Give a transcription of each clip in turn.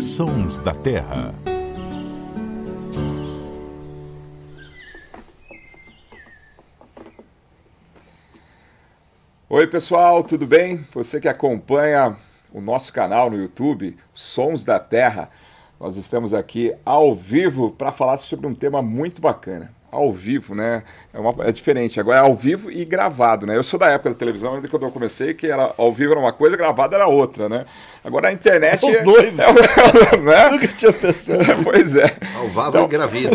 Sons da Terra. Oi, pessoal, tudo bem? Você que acompanha o nosso canal no YouTube, Sons da Terra, nós estamos aqui ao vivo para falar sobre um tema muito bacana. Ao vivo, né? É, uma, é, diferente. Agora é ao vivo e gravado, né? Eu sou da época da televisão, ainda quando eu comecei, que era ao vivo era uma coisa, gravado era outra, né? Agora a internet. Os dois, é, é, né? Nunca tinha pensado. pois é. Ao então... e gravido.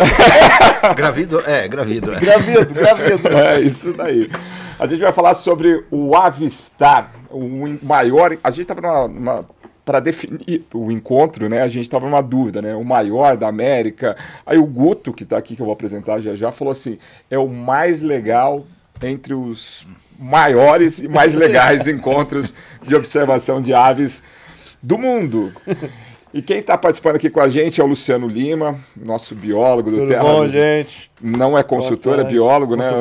gravido, é, gravido. É. Gravido, gravido. É, isso daí. A gente vai falar sobre o Avistar, o maior. A gente estava numa, numa para definir o encontro, né, a gente estava numa dúvida, né, o maior da América. Aí o Guto, que está aqui, que eu vou apresentar já já, falou assim, é o mais legal entre os maiores e mais legais encontros de observação de aves do mundo. E quem está participando aqui com a gente é o Luciano Lima, nosso biólogo do Tudo Terra. Bom, gente. Não é consultor, é biólogo, né?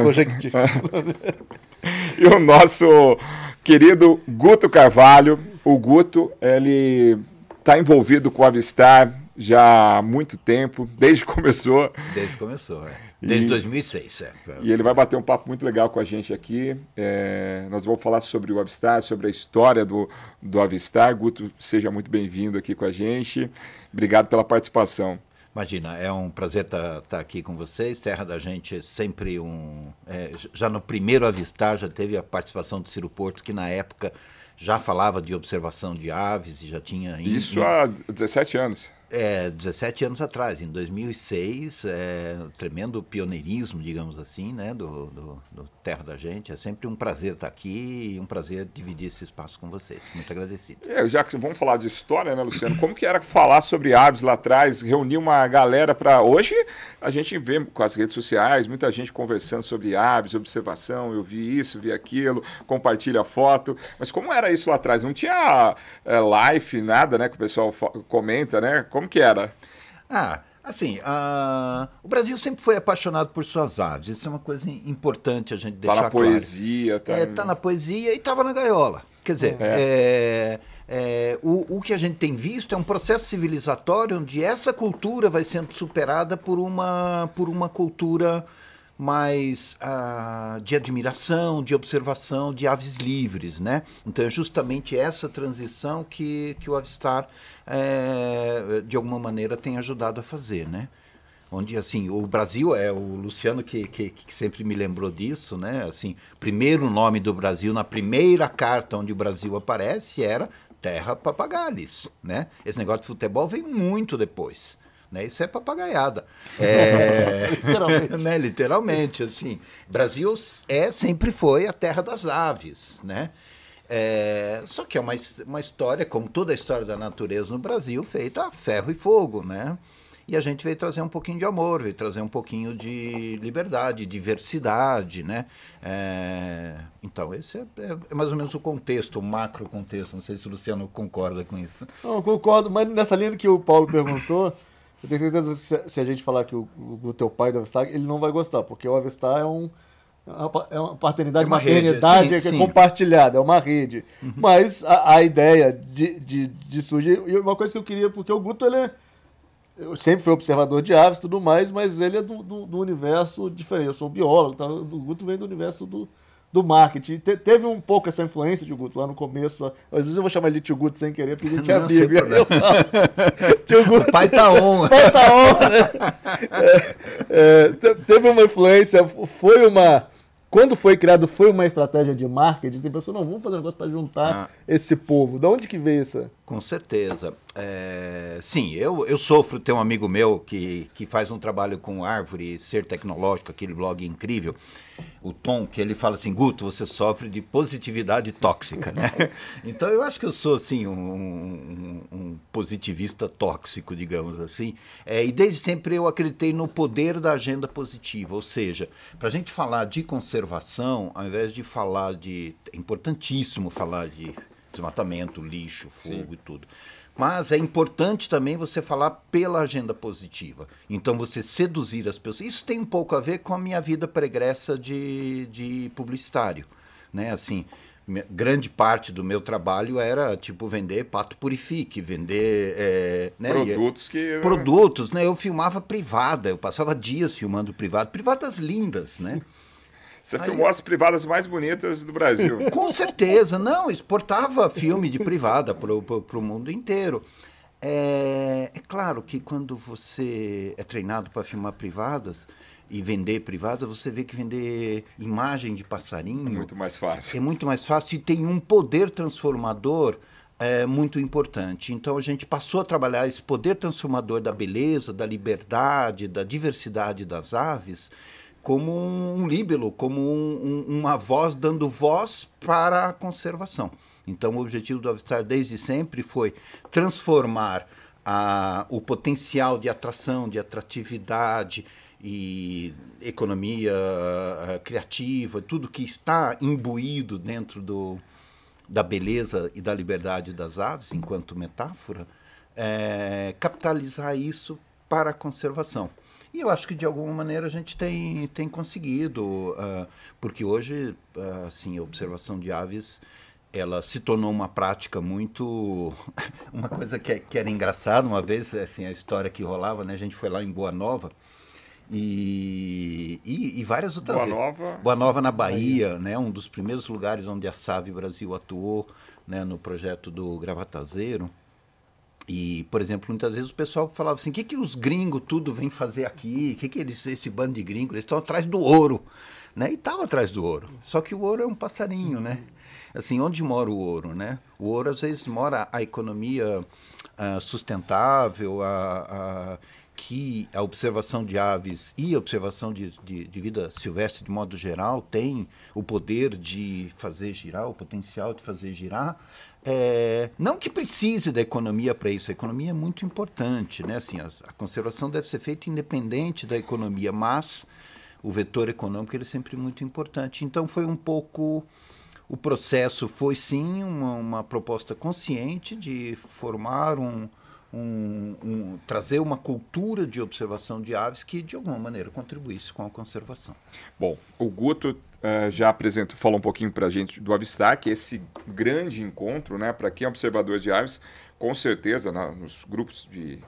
E o nosso querido Guto Carvalho, o Guto, ele está envolvido com a Avistar já há muito tempo, desde que começou. Desde que começou, é. Desde e, 2006, é. E ele vai bater um papo muito legal com a gente aqui. É, nós vamos falar sobre o Avistar, sobre a história do, do Avistar. Guto, seja muito bem-vindo aqui com a gente. Obrigado pela participação. Imagina, é um prazer estar tá, tá aqui com vocês. Terra da Gente é sempre um. É, já no primeiro avistar já teve a participação do Ciro Porto, que na época já falava de observação de aves e já tinha... Isso há 17 anos. É, 17 anos atrás, em 2006, é, tremendo pioneirismo, digamos assim, né, do, do, do, Terra da Gente. É sempre um prazer estar aqui e um prazer dividir esse espaço com vocês. Muito agradecido. É, já que vamos falar de história, né, Luciano? Como que era falar sobre aves lá atrás, reunir uma galera para... Hoje a gente vê com as redes sociais, muita gente conversando sobre aves, observação, eu vi isso, vi aquilo, compartilha foto. Mas como era isso lá atrás? Não tinha é, live, nada, né, que o pessoal comenta, né? Como como que era? Ah, assim, uh, o Brasil sempre foi apaixonado por suas aves. Isso é uma coisa importante a gente deixar tá na claro. poesia, tá... É, tá na poesia e estava na gaiola. Quer dizer, é. É, é, o, o que a gente tem visto é um processo civilizatório onde essa cultura vai sendo superada por uma, por uma cultura mais uh, de admiração, de observação de aves livres, né? Então é justamente essa transição que, que o Avistar, é, de alguma maneira, tem ajudado a fazer, né? Onde, assim, o Brasil, é o Luciano que, que, que sempre me lembrou disso, né? Assim, primeiro nome do Brasil, na primeira carta onde o Brasil aparece, era Terra Papagales, né? Esse negócio de futebol vem muito depois. Né? Isso é papagaiada. É... literalmente. né? Literalmente, assim. Brasil é, sempre foi a terra das aves, né? É, só que é uma, uma história, como toda a história da natureza no Brasil, feita a ferro e fogo, né? E a gente veio trazer um pouquinho de amor, veio trazer um pouquinho de liberdade, diversidade, né? É, então, esse é, é, é, mais ou menos o contexto, o macro contexto. Não sei se o Luciano concorda com isso. Não, concordo, mas nessa linha que o Paulo perguntou, eu tenho certeza que se, a gente falar que o, o, teu pai do Avistar, ele não vai gostar, porque o Avistar é um é uma paternidade, é uma maternidade rede, sim, que é compartilhada, é uma rede. Uhum. Mas a, a, ideia de, de, de surgir. E uma coisa que eu queria, porque o Guto ele é, eu sempre fui observador de aves e tudo mais, mas ele é do, do, do universo diferente. Eu sou biólogo, tá? o Guto vem do universo do, do marketing. Te, teve um pouco essa influência de Guto lá no começo. Às vezes eu vou chamar ele de tio Guto sem querer, porque a gente é amigo. tio Guto. O pai tá on. Pai tá on, né? é, é, teve uma influência, foi uma quando foi criado, foi uma estratégia de marketing? Você pensou, não, vamos fazer um negócio para juntar ah. esse povo. De onde que veio isso? Com certeza. É, sim, eu, eu sofro, tem um amigo meu que, que faz um trabalho com árvore, ser tecnológico, aquele blog incrível o Tom, que ele fala assim, Guto, você sofre de positividade tóxica, né? Então eu acho que eu sou assim um, um, um positivista tóxico, digamos assim. É, e desde sempre eu acreditei no poder da agenda positiva, ou seja, para a gente falar de conservação, ao invés de falar de, é importantíssimo falar de desmatamento, lixo, fogo Sim. e tudo. Mas é importante também você falar pela agenda positiva. Então, você seduzir as pessoas. Isso tem um pouco a ver com a minha vida pregressa de, de publicitário. Né? Assim, grande parte do meu trabalho era tipo vender pato purifique, vender é, né, produtos que produtos, né? Eu filmava privada, eu passava dias filmando privado, privadas lindas, né? Você Aí, filmou as privadas mais bonitas do Brasil. Com certeza, não, exportava filme de privada para o mundo inteiro. É, é claro que quando você é treinado para filmar privadas, e vender privada, você vê que vender imagem de passarinho. É muito mais fácil. É muito mais fácil e tem um poder transformador é, muito importante. Então a gente passou a trabalhar esse poder transformador da beleza, da liberdade, da diversidade das aves como um líbelo, como um, um, uma voz dando voz para a conservação. Então o objetivo do Avistar desde sempre foi transformar a, o potencial de atração, de atratividade, e economia uh, criativa, tudo que está imbuído dentro do, da beleza e da liberdade das aves, enquanto metáfora, é, capitalizar isso para a conservação. E eu acho que de alguma maneira a gente tem, tem conseguido, uh, porque hoje, uh, assim, a observação de aves ela se tornou uma prática muito uma coisa que, é, que era engraçada uma vez assim a história que rolava né a gente foi lá em Boa Nova e, e, e, várias outras Boa Nova. Boa Nova na Bahia, Bahia, né? Um dos primeiros lugares onde a Save Brasil atuou, né? No projeto do Gravatazeiro. E, por exemplo, muitas vezes o pessoal falava assim: o que, que os gringos tudo vêm fazer aqui? O que, que eles, esse bando de gringos? Eles estão atrás do ouro. Né? E estavam atrás do ouro. Só que o ouro é um passarinho, né? Assim, onde mora o ouro, né? O ouro, às vezes, mora a economia uh, sustentável, a, a que a observação de aves e a observação de, de, de, vida silvestre, de modo geral, tem o poder de fazer girar, o potencial de fazer girar. É, não que precise da economia para isso, a economia é muito importante. Né? Assim, a, a, conservação deve ser feita independente da economia, mas o vetor econômico ele é sempre muito importante. Então, foi um pouco. O processo foi sim uma, uma proposta consciente de formar um um, um, trazer uma cultura de observação de aves que, de alguma maneira, contribuísse com a conservação. Bom, o Guto uh, já apresentou, falou um pouquinho para a gente do Avistar, que esse grande encontro, né, para quem é observador de aves, com certeza, nos grupos de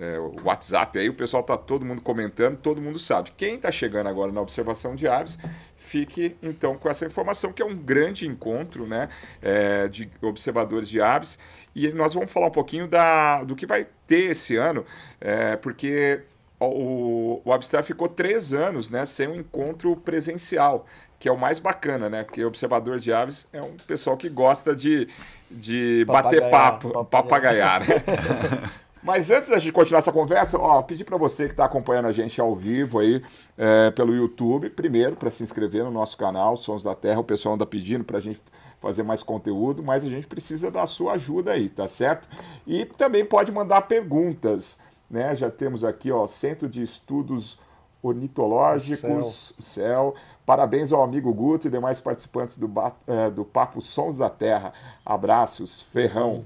é, WhatsApp aí, o pessoal tá todo mundo comentando, todo mundo sabe. Quem está chegando agora na observação de aves, fique então com essa informação que é um grande encontro, né, é, de observadores de aves e nós vamos falar um pouquinho da, do que vai ter esse ano, é, porque o, o Abstar ficou três anos né, sem um encontro presencial, que é o mais bacana, né? Porque observador de aves é um pessoal que gosta de, de bater papo, papagaiar. papagaiar. Mas antes da gente continuar essa conversa, ó, pedir para você que está acompanhando a gente ao vivo aí é, pelo YouTube, primeiro para se inscrever no nosso canal Sons da Terra. O pessoal anda pedindo para a gente fazer mais conteúdo, mas a gente precisa da sua ajuda aí, tá certo? E também pode mandar perguntas, né? Já temos aqui, ó, Centro de Estudos Ornitológicos, Céu. Céu. Parabéns ao amigo Guto e demais participantes do, é, do Papo Sons da Terra. Abraços, Ferrão.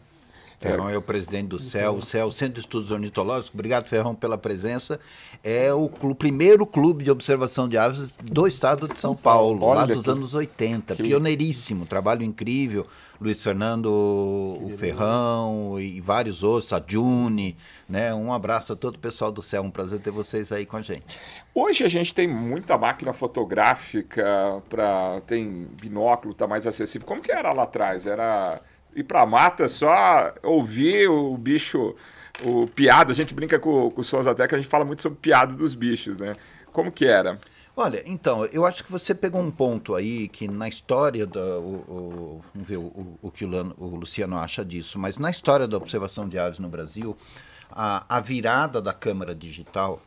Ferrão é o presidente do CEL, o CEL, Centro de Estudos Ornitológicos. Obrigado, Ferrão, pela presença. É o clube, primeiro clube de observação de aves do estado de São Paulo, Olha lá dos que... anos 80. Que... Pioneiríssimo, trabalho incrível. Luiz Fernando, o Ferrão e vários outros, a June, né? Um abraço a todo o pessoal do céu, um prazer ter vocês aí com a gente. Hoje a gente tem muita máquina fotográfica, para tem binóculo, tá mais acessível. Como que era lá atrás? Era ir pra mata só ouvir o bicho, o piado. A gente brinca com, com o Sons até que a gente fala muito sobre piada dos bichos, né? Como que era? Olha, então, eu acho que você pegou um ponto aí que na história da. O, o, vamos ver o, o que o, Lano, o, Luciano acha disso, mas na história da observação de aves no Brasil, a, a virada da câmera digital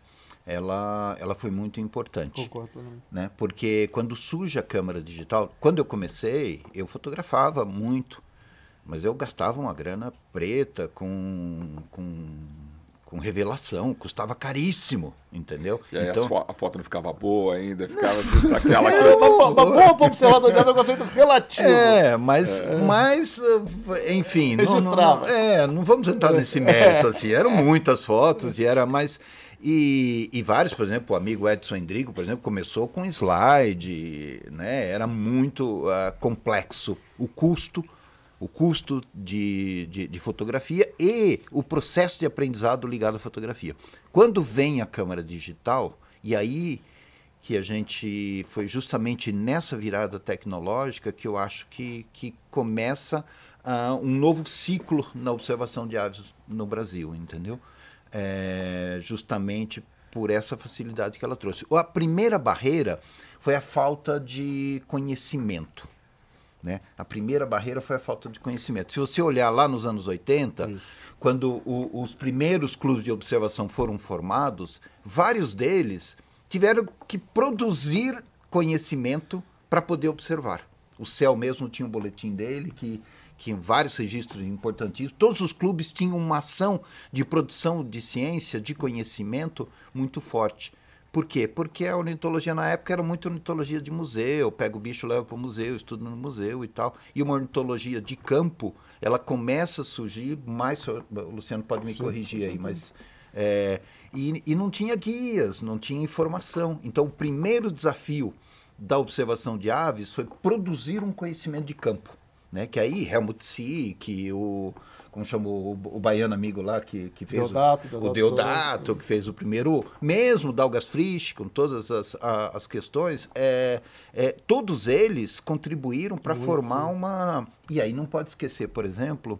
ela, ela foi muito importante. Concordo. Né? Porque quando surge a câmera digital, quando eu comecei, eu fotografava muito mas eu gastava uma grana preta com, com, com revelação, custava caríssimo, entendeu? E aí então... fo a foto não ficava boa ainda, ficava just aquela é, coisa. Uma, uma boa para observador de é um conceito relativo. É, mas, é. mas enfim, não, não, é, não vamos entrar nesse mérito, assim, eram muitas fotos e era mais... E, e, vários, por exemplo, o amigo Edson Endrigo, por exemplo, começou com slide, né? Era muito uh, complexo o custo, o custo de, de, de, fotografia e o processo de aprendizado ligado à fotografia. Quando vem a câmera digital, e aí que a gente foi justamente nessa virada tecnológica que eu acho que, que começa uh, um novo ciclo na observação de aves no Brasil, entendeu? É, justamente por essa facilidade que ela trouxe. A primeira barreira foi a falta de conhecimento. Né? A primeira barreira foi a falta de conhecimento. Se você olhar lá nos anos 80, Isso. quando o, os primeiros clubes de observação foram formados, vários deles tiveram que produzir conhecimento para poder observar. O céu mesmo tinha um boletim dele que que vários registros importantíssimos. Todos os clubes tinham uma ação de produção de ciência, de conhecimento muito forte. Por quê? Porque a ornitologia na época era muito ornitologia de museu, pega o bicho, leva para o museu, estuda no museu e tal. E uma ornitologia de campo, ela começa a surgir mais. O Luciano pode me sim, corrigir sim, aí, sim. mas. É, e, e não tinha guias, não tinha informação. Então, o primeiro desafio da observação de aves foi produzir um conhecimento de campo né? Que aí Helmut Sick, o como chamou o, o baiano amigo lá que, que fez Deodato, o, o Deodato, que fez o primeiro, mesmo Dalgas Frisch, com todas as, a, as questões, é, é, todos eles contribuíram para formar sim. uma. E aí não pode esquecer, por exemplo,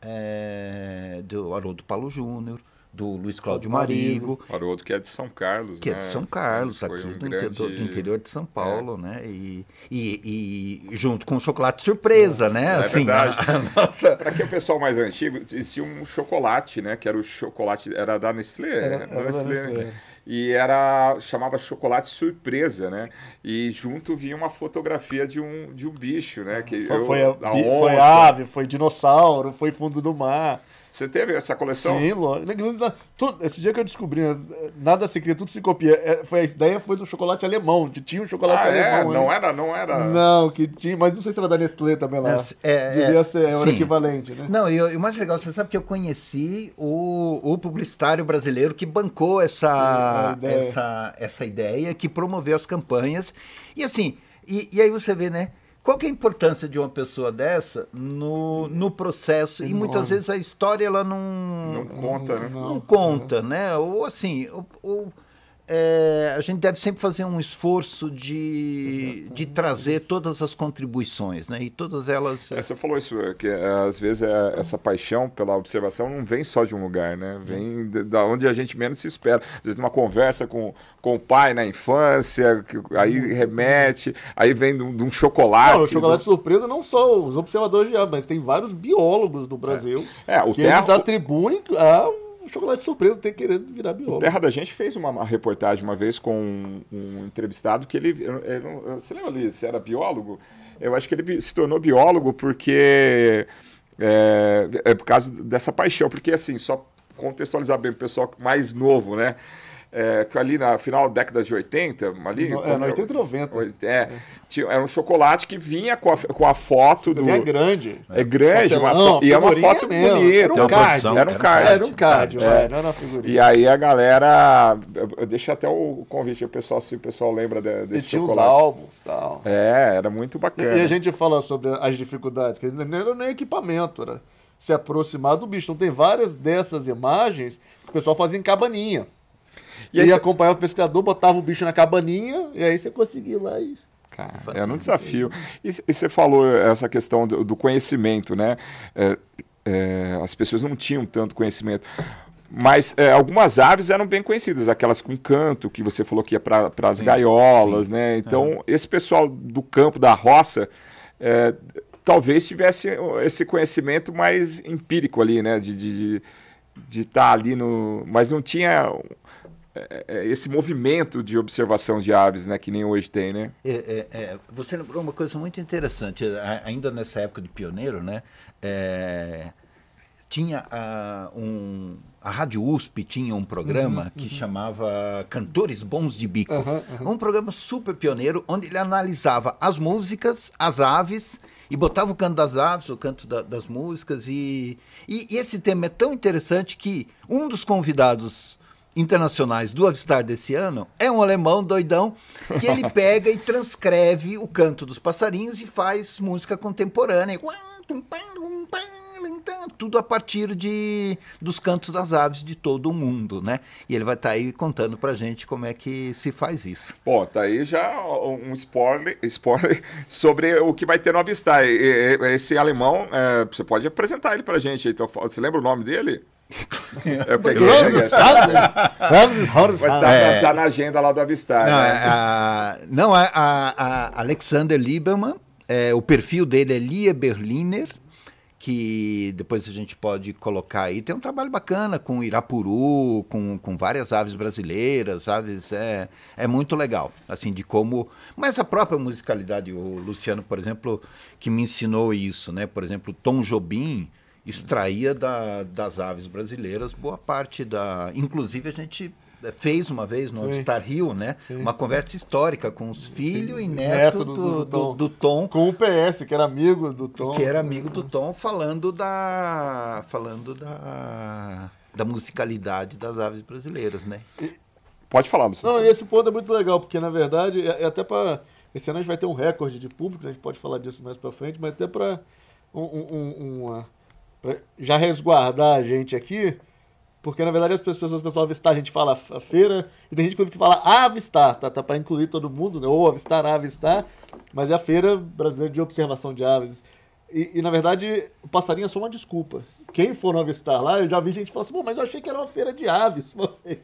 é, do Haroldo Paulo Júnior, do Luiz Cláudio Marigo. Haroldo, que é de São Carlos, Que né? é de né? São Carlos, aqui um do, grande... interior, do, interior de São Paulo, é. né? E, e, e, junto com o chocolate surpresa, é, né? É assim, verdade. Nossa... Para quem é o pessoal mais antigo, existia um chocolate, né? Que era o chocolate, era da Nestlé, era, era da Nestlé, Nestlé. Né? e era chamava chocolate surpresa, né? E junto vinha uma fotografia de um, de um bicho, né? Que foi, eu, foi, a, a foi ave, foi dinossauro, foi fundo do mar. Você teve essa coleção? Sim, lógico. Esse dia que eu descobri, né, nada se cria, tudo se copia. É, foi, a ideia foi do chocolate alemão, que tinha um chocolate ah, é? alemão. É? Não era, não era. Não, que tinha, mas não sei se era da Nestlé também lá. É, é, Devia ser o equivalente, né? Não, e, o mais legal, você sabe que eu conheci o, o publicitário brasileiro que bancou essa, ideia. essa, essa ideia, que promoveu as campanhas. E assim, e, e aí você vê, né? Qual que é a importância de uma pessoa dessa no, no processo? E muitas vezes a história ela não, não conta, né? Não, não conta, né? Ou assim, ou, ou é, a gente deve sempre fazer um esforço de, de trazer todas as contribuições, né? E todas elas. É, você falou isso, que é, às vezes é, essa paixão pela observação não vem só de um lugar, né? Vem de, de onde a gente menos se espera. Às vezes numa conversa com, com o pai na infância, que, aí remete, aí vem de, de um chocolate. Não, o chocolate do... surpresa não só os observadores de aves, mas tem vários biólogos do Brasil é. É, o que terra... eles atribuem a chocolate surpresa tem querendo virar biólogo. Terra da Gente fez uma, reportagem uma vez com um, um entrevistado que ele, ele, Você lembra, Luiz? Você era biólogo? Eu acho que ele se tornou biólogo porque. É, é por causa dessa paixão. Porque, assim, só contextualizar bem o pessoal mais novo, né? É, foi ali na final da década de 80, ali. No, é, 80 e 90. É, é. Tinha, era um chocolate que vinha com a, com a foto do. É grande. É grande, uma fo... e é uma foto bonita. Era um card. Era um card. Era um card, não era figurinha. E aí a galera. Eu deixo até o convite, o pessoal, se o pessoal lembra de, desse e tinha chocolate. os álbuns e tal. É, era muito bacana. E a gente fala sobre as dificuldades, que não era nem equipamento, era se aproximar do bicho. Então tem várias dessas imagens que o pessoal fazia em cabaninha. E aí você acompanhava o pescador, botava o bicho na cabaninha, e aí você conseguia ir lá e. Cara, era um desafio. E, e, você falou essa questão do, do conhecimento, né? É, é, as pessoas não tinham tanto conhecimento. Mas é, algumas aves eram bem conhecidas, aquelas com canto, que você falou que ia para as gaiolas, sim. né? Então, esse pessoal do campo, da roça, é, talvez tivesse esse conhecimento mais empírico ali, né? De estar de, de, tá ali no. Mas não tinha é, é, esse movimento de observação de aves, né, que nem hoje tem, né? É, é, é você lembrou uma coisa muito interessante, ainda nessa época de pioneiro, né? É, tinha a, um, a Rádio USP tinha um programa uhum, que uhum. chamava Cantores Bons de Bico, uhum, um programa super pioneiro onde ele analisava as músicas, as aves e botava o canto das aves, o canto da, das músicas e, e, e esse tema é tão interessante que um dos convidados internacionais do Avistar desse ano é um alemão doidão que ele pega e transcreve o canto dos passarinhos e faz música contemporânea tudo a partir de, dos cantos das aves de todo o mundo, né? E ele vai estar tá aí contando pra gente como é que se faz isso. Bom, tá aí já um spoiler, spoiler sobre o que vai ter no Avistar. Esse alemão, é, você pode apresentar ele pra gente. Então, você lembra o nome dele? Eu peguei. Mas tá, é. tá, na agenda lá do Avistar. Não, né? a, não a, a, Alexander Lieberman, é, o perfil dele é Lia Berliner que depois a gente pode colocar aí. Tem um trabalho bacana com Irapuru, com, com várias aves brasileiras, aves é, é muito legal, assim, de como... Mas a própria musicalidade, o Luciano, por exemplo, que me ensinou isso, né? Por exemplo, Tom Jobim extraía da, das aves brasileiras boa parte da... Inclusive a gente fez uma vez no Star Rio, né? Sim. Uma conversa histórica com os filhos e neto, neto do, do, do, do, Tom. Com o PS, que era amigo do Tom. Que era amigo do Tom, falando da. falando da. da musicalidade das aves brasileiras, né? E, Pode falar, Luciano. Não, e esse ponto é muito legal, porque na verdade, é, é até para. Esse ano a gente vai ter um recorde de público, né? a gente pode falar disso mais para frente, mas até para um, um, um, já resguardar a gente aqui, porque, na verdade, as pessoas, as pessoas avistar, a gente fala a feira, e tem gente que fala avistar, tá, tá para incluir todo mundo, né? ou avistar, avistar, mas é a Feira Brasileira de Observação de Aves. E, e, na verdade, o passarinho é só uma desculpa. Quem for no avistar lá, eu já vi gente falar assim, mas eu achei que era uma feira de aves uma vez.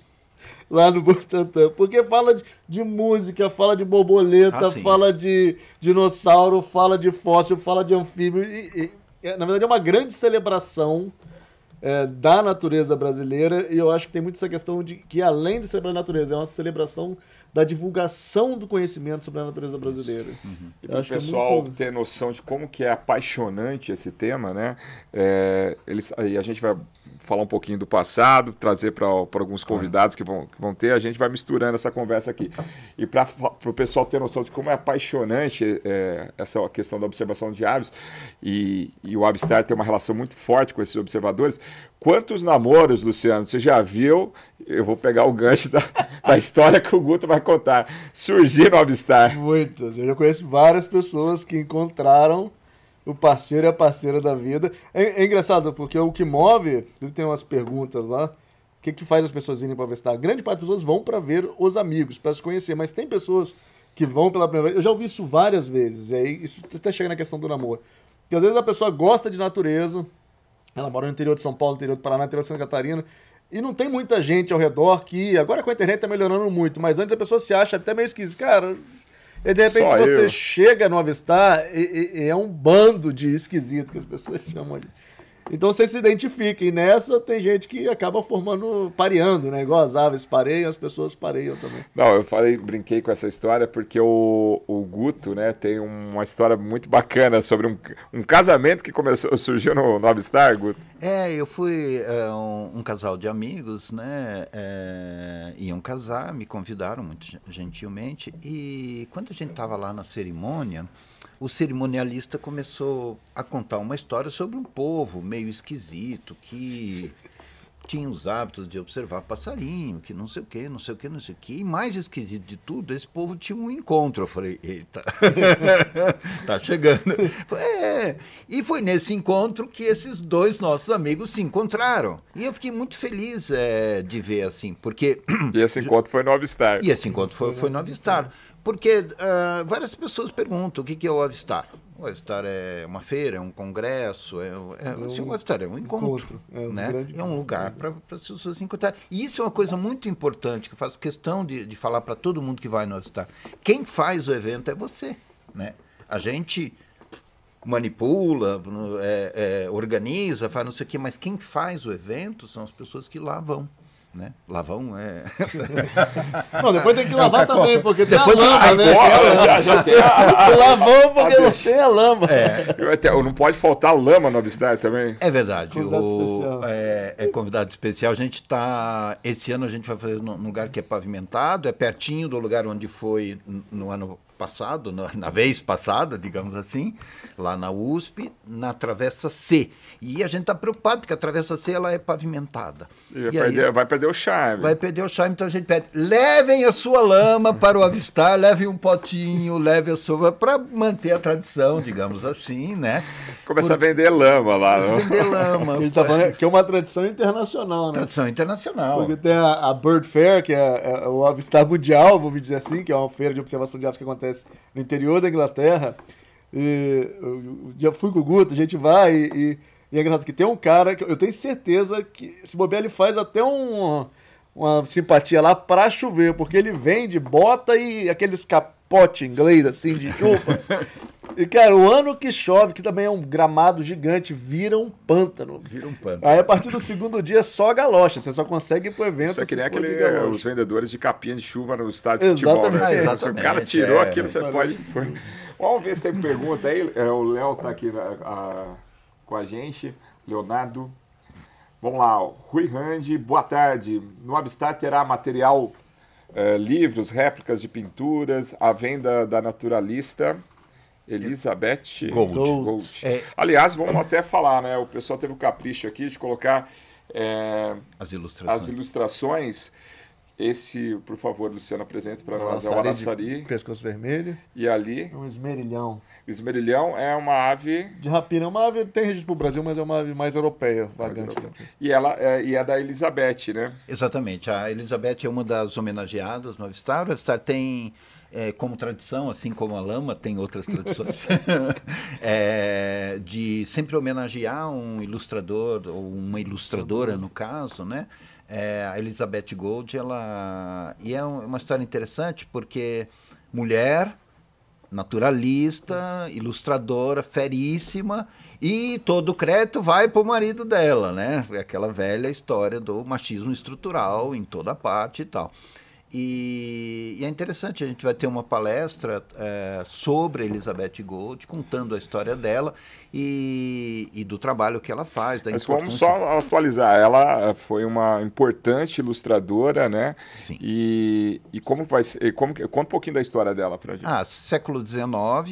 Lá no Butantã. Porque fala de, de, música, fala de borboleta, ah, fala de dinossauro, fala de fóssil, fala de anfíbio. E, e, na verdade, é uma grande celebração é, da natureza brasileira, e eu acho que tem muito essa questão de que, além de celebrar a natureza, é uma celebração da divulgação do conhecimento sobre a natureza brasileira. Uhum. E para o pessoal é muito... ter noção de como que é apaixonante esse tema, né? É, eles, aí a gente vai falar um pouquinho do passado, trazer para alguns convidados que vão, que vão ter, a gente vai misturando essa conversa aqui. E para o pessoal ter noção de como é apaixonante é, essa questão da observação de aves, e, e o Avistar tem uma relação muito forte com esses observadores, quantos namoros, Luciano, você já viu? Eu vou pegar o gancho da, da história que o Guto vai contar. Surgir no Avistar. Muitas. Eu já conheço várias pessoas que encontraram o parceiro e a parceira da vida. É, é engraçado, porque o que move, tem umas perguntas lá, o que, que faz as pessoas irem para o Avistar? Grande parte das pessoas vão para ver os amigos, para se conhecer, mas tem pessoas que vão pela primeira vez. Eu já ouvi isso várias vezes, e aí isso até chega na questão do namoro. Porque às vezes a pessoa gosta de natureza, ela mora no interior de São Paulo, no interior do Paraná, no interior de Santa Catarina, e não tem muita gente ao redor que. Agora com a internet tá melhorando muito, mas antes a pessoa se acha até meio esquisita. Cara, e de repente Só você eu. chega no avistar e, e, e, é um bando de esquisitos que as pessoas chamam de. Então vocês se identifiquem. Nessa tem gente que acaba formando, pareando, né? Igual as aves pareiam, as pessoas pareiam também. Não, eu falei, brinquei com essa história porque o, o Guto, né, tem uma história muito bacana sobre um, um casamento que começou, surgiu no, no Avistar, Guto. É, eu fui é, um, um, casal de amigos, né? É, iam casar, me convidaram muito gentilmente. E quando a gente estava lá na cerimônia o cerimonialista começou a contar uma história sobre um povo meio esquisito que tinha os hábitos de observar passarinho, que não sei o que, não sei o que, não sei o que. E mais esquisito de tudo, esse povo tinha um encontro. Eu falei, eita, tá chegando. É. E foi nesse encontro que esses dois nossos amigos se encontraram. E eu fiquei muito feliz é, de ver assim, porque. E esse encontro foi no Avistar. E esse encontro foi, foi no Avistar. Porque uh, várias pessoas perguntam o que, que é o Avistar. O Avistar é uma feira, é um congresso, é, é, é assim, o Avistar é um encontro. encontro é, um né? é um lugar para as pessoas se encontrarem. E isso é uma coisa muito importante, que eu faço questão de, de falar para todo mundo que vai no Avistar. Quem faz o evento é você. Né? A gente manipula, é, é, organiza, faz não sei o quê, mas quem faz o evento são as pessoas que lá vão né? Lavão é. Não, depois tem que lavar é também, porque depois tem a lama, né? já, já tem a, lavão porque a não tem a lama. É. Não pode faltar lama no Abstar também. É verdade. Convidado o, especial. É, é, convidado especial. A gente está. Esse ano a gente vai fazer num lugar que é pavimentado, é pertinho do lugar onde foi no ano passado, na, na, vez passada, digamos assim, lá na USP, na Travessa C. E a gente está preocupado, porque a Travessa C ela é pavimentada. E vai, e perder, aí, vai perder o charme. Vai perder o charme, então a gente pede, levem a sua lama para o avistar, levem um potinho, levem a sua... para manter a tradição, digamos assim, né? Começa Por... a vender lama lá. Não? Vender lama. Ele tá falando que é uma tradição internacional, né? Tradição internacional. Porque tem a, a Bird Fair, que é, é o avistar mundial, vamos dizer assim, que é uma feira de observação de aves que acontece no interior da Inglaterra. E, eu já fui com o Guto, a gente vai e, e, é engraçado que tem um cara que eu tenho certeza que esse bobear ele faz até um, uma simpatia lá pra chover, porque ele vende bota e aqueles capote inglês assim de chuva. E, cara, o ano que chove, que também é um gramado gigante, vira um pântano. Vira um pântano. Aí, a partir do segundo dia, é só galocha. Você só consegue ir pro evento. Isso é que nem aquele, os vendedores de capinha de chuva no estádio de futebol. Né? Exatamente. Se o cara tirou é, aquilo, você pode. Vamos ver se tem pergunta aí. É, o Léo tá aqui a, com a gente. Leonardo. Vamos lá. Rui Randi, boa tarde. No Abstar terá material, é, livros, réplicas de pinturas, a venda da naturalista. Elizabeth Gold. Gold. É. Aliás, vamos até falar, né? O pessoal teve o capricho aqui de colocar é, as, ilustrações. as ilustrações. Esse, por favor, Luciano, apresente para nós. É o araçari. Pescoço vermelho. E ali. Um esmerilhão. O esmerilhão é uma ave. De rapina. É uma ave, tem registro para o Brasil, mas é uma ave mais europeia, vagante. Mais europeia. E ela é, e é da Elizabeth, né? Exatamente. A Elizabeth é uma das homenageadas no Avistar. O Avistar tem é, como tradição, assim como a lama tem outras tradições, é, de sempre homenagear um ilustrador ou uma ilustradora, no caso, né? É, a Elizabeth Gold, ela e é uma história interessante porque mulher, naturalista, ilustradora, feríssima e todo o crédito vai para o marido dela, né? Aquela velha história do machismo estrutural em toda parte e tal. E, e, é interessante, a gente vai ter uma palestra é, sobre Elizabeth Gold, contando a história dela e, e do trabalho que ela faz. Mas vamos só atualizar, ela foi uma importante ilustradora, né? Sim. E, e como vai ser, como, conta um pouquinho da história dela para gente. Ah, século XIX,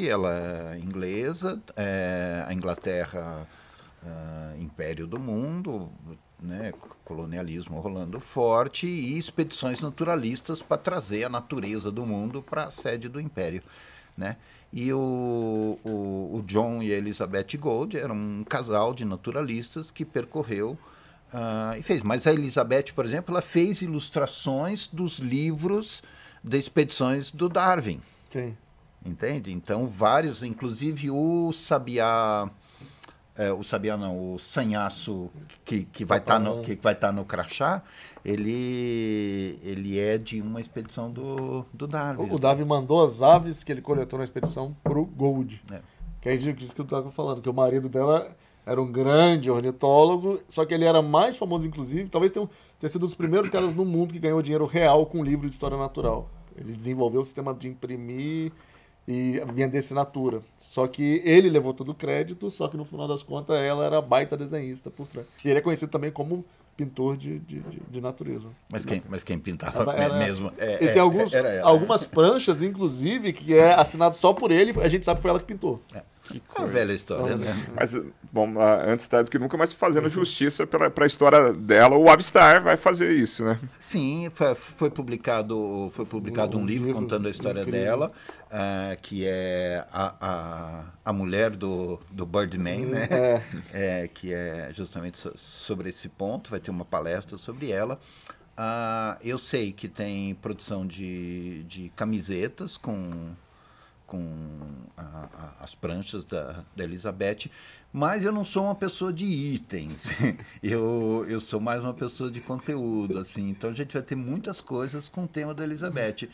ela é inglesa, é, a Inglaterra, é, império do mundo, né, colonialismo rolando forte e expedições naturalistas para trazer a natureza do mundo para a sede do império. Né? E o, o, o, John e a Elizabeth Gold eram um casal de naturalistas que percorreu uh, e fez. Mas a Elizabeth, por exemplo, ela fez ilustrações dos livros de expedições do Darwin. Sim. Entende? Então, vários, inclusive o Sabiá é, o Sabia não, o sanhaço que, que vai estar tá no que vai estar tá no crachá, ele ele é de uma expedição do, do Darwin. O, o Darwin mandou as aves que ele coletou na expedição pro Gold. É. Que é isso que eu estava falando, que o marido dela era um grande ornitólogo, só que ele era mais famoso, inclusive, talvez tenha, tenha sido um dos primeiros caras no mundo que ganhou dinheiro real com um livro de história natural. Ele desenvolveu o sistema de imprimir e vender assinatura. Só que ele levou todo o crédito, só que no final das contas ela era baita desenhista por trás. E ele é conhecido também como pintor de, de, de natureza. Mas quem, mas quem pintava era, mesmo? É, e tem é, alguns, algumas pranchas, inclusive, que é assinado só por ele, a gente sabe que foi ela que pintou. É. Que coisa. velha história, né? Mas, bom, antes tarde do que nunca, mas fazendo justiça para a história dela, o Abstar vai fazer isso, né? Sim, foi, foi publicado, foi publicado um, um livro, livro, contando a história incrível. dela, uh, que é a, a, a mulher do, do Birdman, né? É. é. que é justamente so, sobre esse ponto, vai ter uma palestra sobre ela. Uh, eu sei que tem produção de, de camisetas com com a, a, as pranchas da, da Elizabeth, mas eu não sou uma pessoa de itens. eu, eu sou mais uma pessoa de conteúdo, assim. Então a gente vai ter muitas coisas com o tema da Elizabeth.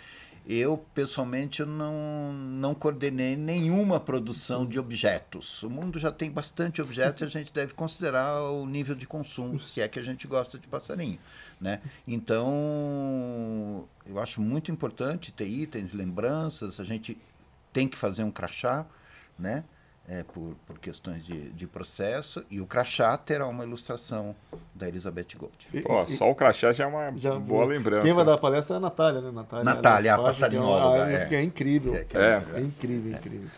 Eu, pessoalmente, não, não coordenei nenhuma produção de objetos. O mundo já tem bastante objetos e a gente deve considerar o nível de consumo, se é que a gente gosta de passarinho. Né? Então, eu acho muito importante ter itens, lembranças. A gente tem que fazer um crachá, né? É, por, por questões de, de processo, e o crachá terá uma ilustração da Elizabeth Gold. Pô, só o crachá já é uma já, boa lembrança. Quem vai dar a palestra é a Natália, né? Natália, Natália a passarinóloga. Que é, é, é, incrível. É, é, é, incrível, incrível.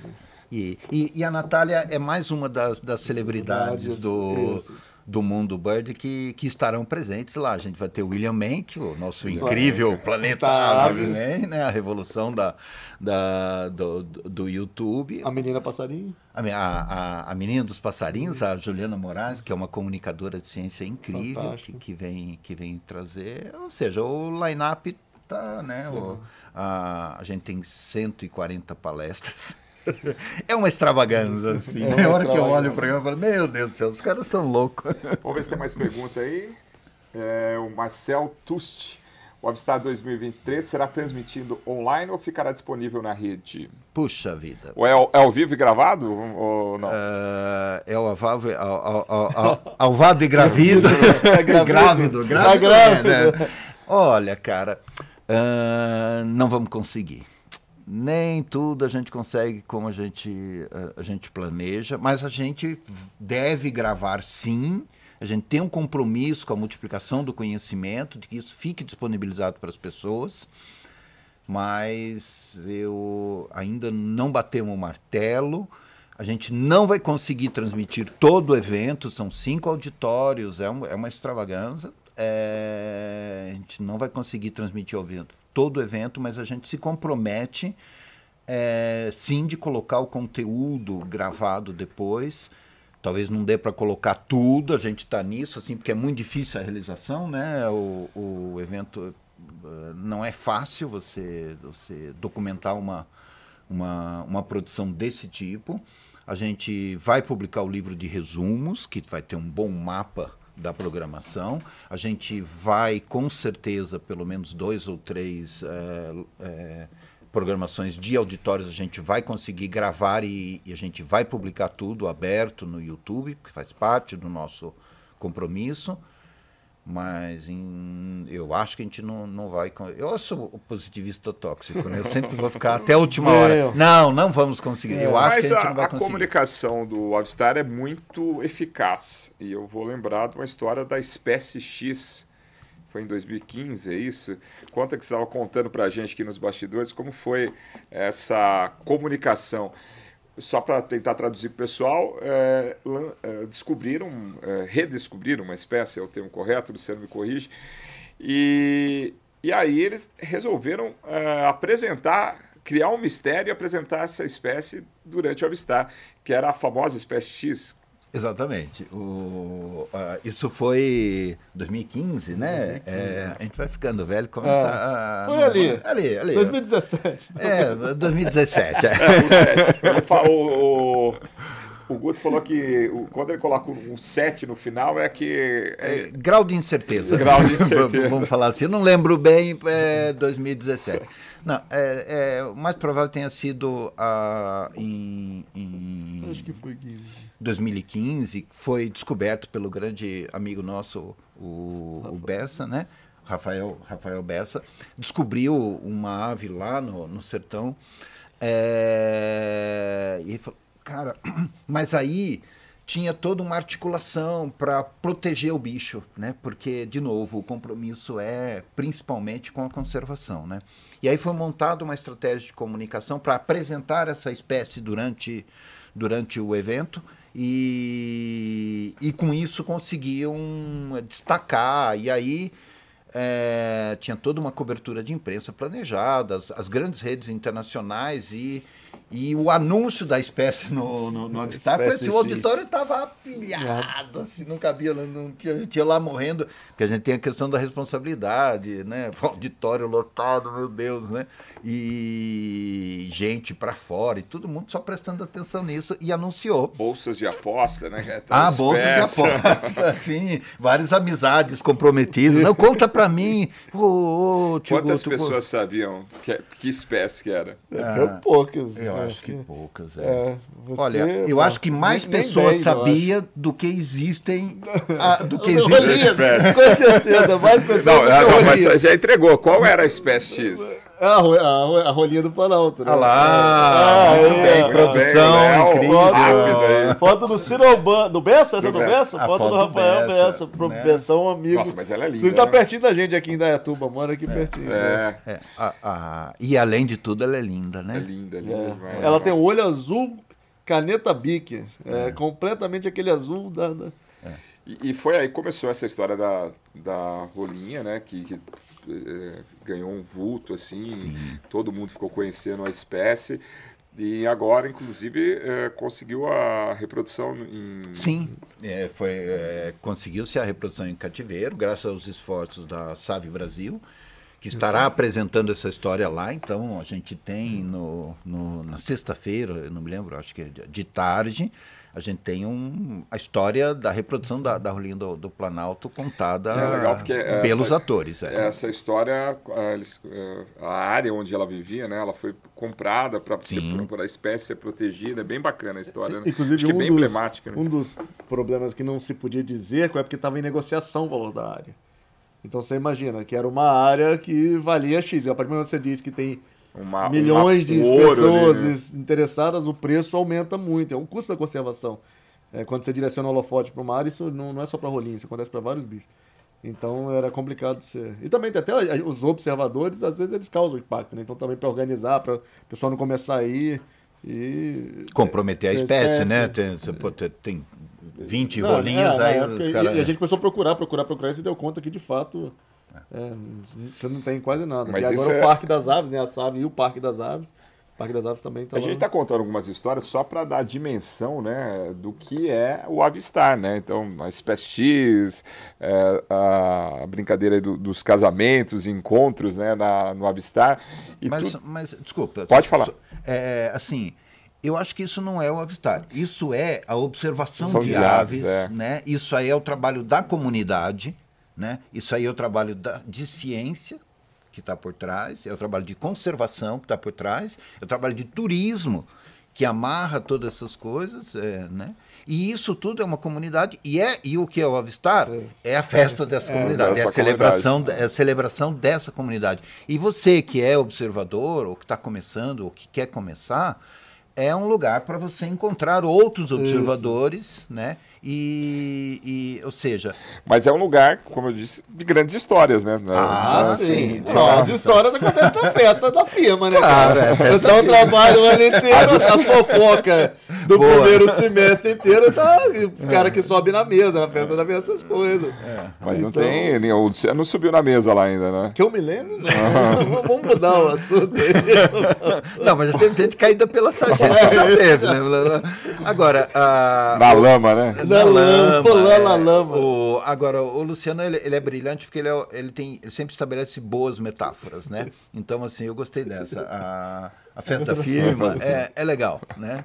E, e, e, a Natália é mais uma das, das celebridades do, do mundo Bird que, que estarão presentes lá. A gente vai ter o William Mank, o nosso incrível planeta Aves, né? A revolução da, da, do, do YouTube. A menina passarinho. A, a, a, menina dos passarinhos, a Juliana Moraes, que é uma comunicadora de ciência incrível, que, que, vem, que vem trazer. Ou seja, o line-up tá, né? O, a, a gente tem 140 palestras. É uma extravagância, assim. É? A hora que eu olho o programa, eu falo, meu Deus do céu, os caras são loucos. Vamos ver se tem mais pergunta aí. É, o Marcel Tust. O Avstar 2023 será transmitido online ou ficará disponível na rede? Puxa vida. Ou é, é ao vivo e gravado ou não? Uh, é o avavo, alvado e gravido. é grávido. grávido, grávido, é grávido. É, né? Olha, cara, uh, não vamos conseguir nem tudo a gente consegue como a gente, a, gente planeja, mas a gente deve gravar sim. A gente tem um compromisso com a multiplicação do conhecimento, de que isso fique disponibilizado para as pessoas, mas eu ainda não batemos o martelo. A gente não vai conseguir transmitir todo o evento, são cinco auditórios, é, um, é uma extravagância. É, a gente não vai conseguir transmitir o evento todo o evento, mas a gente se compromete é, sim de colocar o conteúdo gravado depois. Talvez não dê para colocar tudo, a gente está nisso, assim, porque é muito difícil a realização, né? O, o evento uh, não é fácil você, você documentar uma, uma, uma produção desse tipo. A gente vai publicar o livro de resumos, que vai ter um bom mapa da programação. A gente vai, com certeza, pelo menos dois ou três é, é, programações de auditórios, a gente vai conseguir gravar e, e, a gente vai publicar tudo aberto no YouTube, que faz parte do nosso compromisso mas em, eu acho que a gente não, não vai. Eu sou o positivista tóxico, né? Eu sempre vou ficar até a última hora. Não, não vamos conseguir. Eu acho mas que a gente não vai a conseguir. A comunicação do Avstar é muito eficaz. E eu vou lembrar de uma história da espécie X. Foi em 2015, é isso? Conta que você estava contando para a gente aqui nos bastidores como foi essa comunicação só para tentar traduzir para o pessoal, é, é, descobriram, é, redescobriram uma espécie, é o termo correto, Luciano me corrige, e, e aí eles resolveram é, apresentar, criar um mistério e apresentar essa espécie durante o avistar, que era a famosa espécie X, Exatamente. O, uh, isso foi 2015, né? 2015. É, a gente vai ficando velho, começa é. a. Foi ali. Ali, ali. 2017. É, 2017. é. é o, o, o Guto falou que o, quando ele coloca um 7 no final é que. É... É, grau de incerteza. Grau de incerteza. Vamos falar assim. Eu não lembro bem, é 2017. Não, é, é, o mais provável tenha sido uh, em, em. Acho que foi 15. 2015, foi descoberto pelo grande amigo nosso, o, o Bessa, né? Rafael, Rafael Bessa, descobriu uma ave lá no, no sertão. É, e falou, cara, mas aí tinha toda uma articulação para proteger o bicho, né? Porque, de novo, o compromisso é principalmente com a conservação, né? E aí foi montada uma estratégia de comunicação para apresentar essa espécie durante, durante o evento e, e com isso conseguiam destacar. E aí é, tinha toda uma cobertura de imprensa planejada, as, as grandes redes internacionais e e o anúncio da espécie no, no, no Avistar foi assim, o auditório estava apilhado, assim, não cabia, não, não tinha, tinha lá morrendo, porque a gente tem a questão da responsabilidade, né? O auditório lotado, meu Deus, né? E gente para fora, e todo mundo só prestando atenção nisso, e anunciou. Bolsas de aposta, né? Tá ah, bolsas de aposta, sim, várias amizades comprometidas. Não, conta para mim. Oh, oh, Quantas pessoas sabiam que, que espécie que era? Ah, poucas. Eu acho que, que poucas, é. é você, Olha, eu acho que mais pessoas sabiam do que existem a, do que existem. Com certeza, mais pessoas não, não, mas já entregou. Qual era a espécie X? É a, a, a rolinha do Planalto. Né? Ah lá, ah, muito é, bem, produção bem, incrível. Foto, foto do Ciro do Bessa, essa do, do Bessa? Foto, foto, do Rafael Bessa, Bessa, né? Bessa, um amigo. Nossa, mas ela é linda. Ele tá né? pertinho da gente aqui em Dayatuba, mora aqui é, pertinho. É. é. A, a, e além de tudo, ela é linda, né? É linda, linda. É. Ela tem um olho azul, caneta bique. É, é. completamente aquele azul da... da... E, e, foi aí que começou essa história da, da rolinha, né? Que, que ganhou um vulto, assim, Sim. todo mundo ficou conhecendo a espécie. E agora, inclusive, é, conseguiu a reprodução em. Sim, é, foi é, conseguiu-se a reprodução em cativeiro, graças aos esforços da Save Brasil, que estará uhum. apresentando essa história lá. Então, a gente tem no, no na sexta-feira, eu não me lembro, acho que é de tarde, a gente tem um, a história da reprodução da, da Rolinha do, do Planalto contada é legal porque pelos essa, atores. É. Essa história, a, a, área onde ela vivia, né, ela foi comprada para a espécie ser protegida. É bem bacana a história. Né? Inclusive, Acho um que é bem dos, emblemática. Né? Um dos problemas que não se podia dizer é porque estava em negociação o valor da área. Então você imagina que era uma área que valia X. E a partir do momento que você diz que tem uma, milhões uma, de pessoas ali, né? interessadas, o preço aumenta muito. É um custo da conservação. É, quando você direciona o holofote para uma área, isso não, não é só para rolinho, isso acontece para vários bichos. Então era complicado de ser. E também até os observadores, às vezes eles causam impacto, né? Então também para organizar, para o pessoal não começar a ir e. Comprometer a espécie, né? Tem, pode, tem 20 não, rolinhas é, aí. É, os cara... e, a gente começou a procurar, procurar, procurar e se deu conta que de fato é, você não tem quase nada. Mas e agora o é... Parque das Aves, né? A SAV e o Parque das Aves. O Parque das Aves também tá A lá. gente está contando algumas histórias só para dar a dimensão né, do que é o avistar, né? Então, a espécie X, é, a brincadeira do, dos casamentos, encontros né, na, no avistar. E mas, tu... mas, desculpa. Pode falar. É, assim, eu acho que isso não é o avistar. Isso é a observação de, de, aves, aves é. né? Isso aí é o trabalho da comunidade né? Isso aí é o trabalho da, de ciência que está por trás, é o trabalho de conservação que está por trás, é o trabalho de turismo que amarra todas essas coisas, é, né? E isso tudo é uma comunidade e é e o que é o avistar é a festa dessa é, comunidade, é a celebração, é a celebração dessa comunidade. E você que é observador ou que está começando ou que quer começar, é um lugar para você encontrar outros observadores, Isso. né? E, e, ou seja. Mas é um lugar, como eu disse, de grandes histórias, né? Ah, ah sim. Não, as histórias acontecem na festa da firma, né? Claro, cara? É, então o trabalho o ano inteiro, as fofocas do Boa. primeiro semestre inteiro, tá o cara que sobe na mesa, na festa da mesa, essas coisas. É. Mas então... não tem. O Luciano não subiu na mesa lá ainda, né? Que eu me lembro, não. Vamos mudar o assunto aí. Não, mas teve gente caída pela Já teve, né? Agora. A... Na lama, né? na lama, pulando na lama. O, agora, o Luciano, ele, ele é brilhante porque ele, é, ele, tem, ele sempre estabelece boas metáforas, né? Então, assim, eu gostei dessa. A, a festa firma é, é legal, né?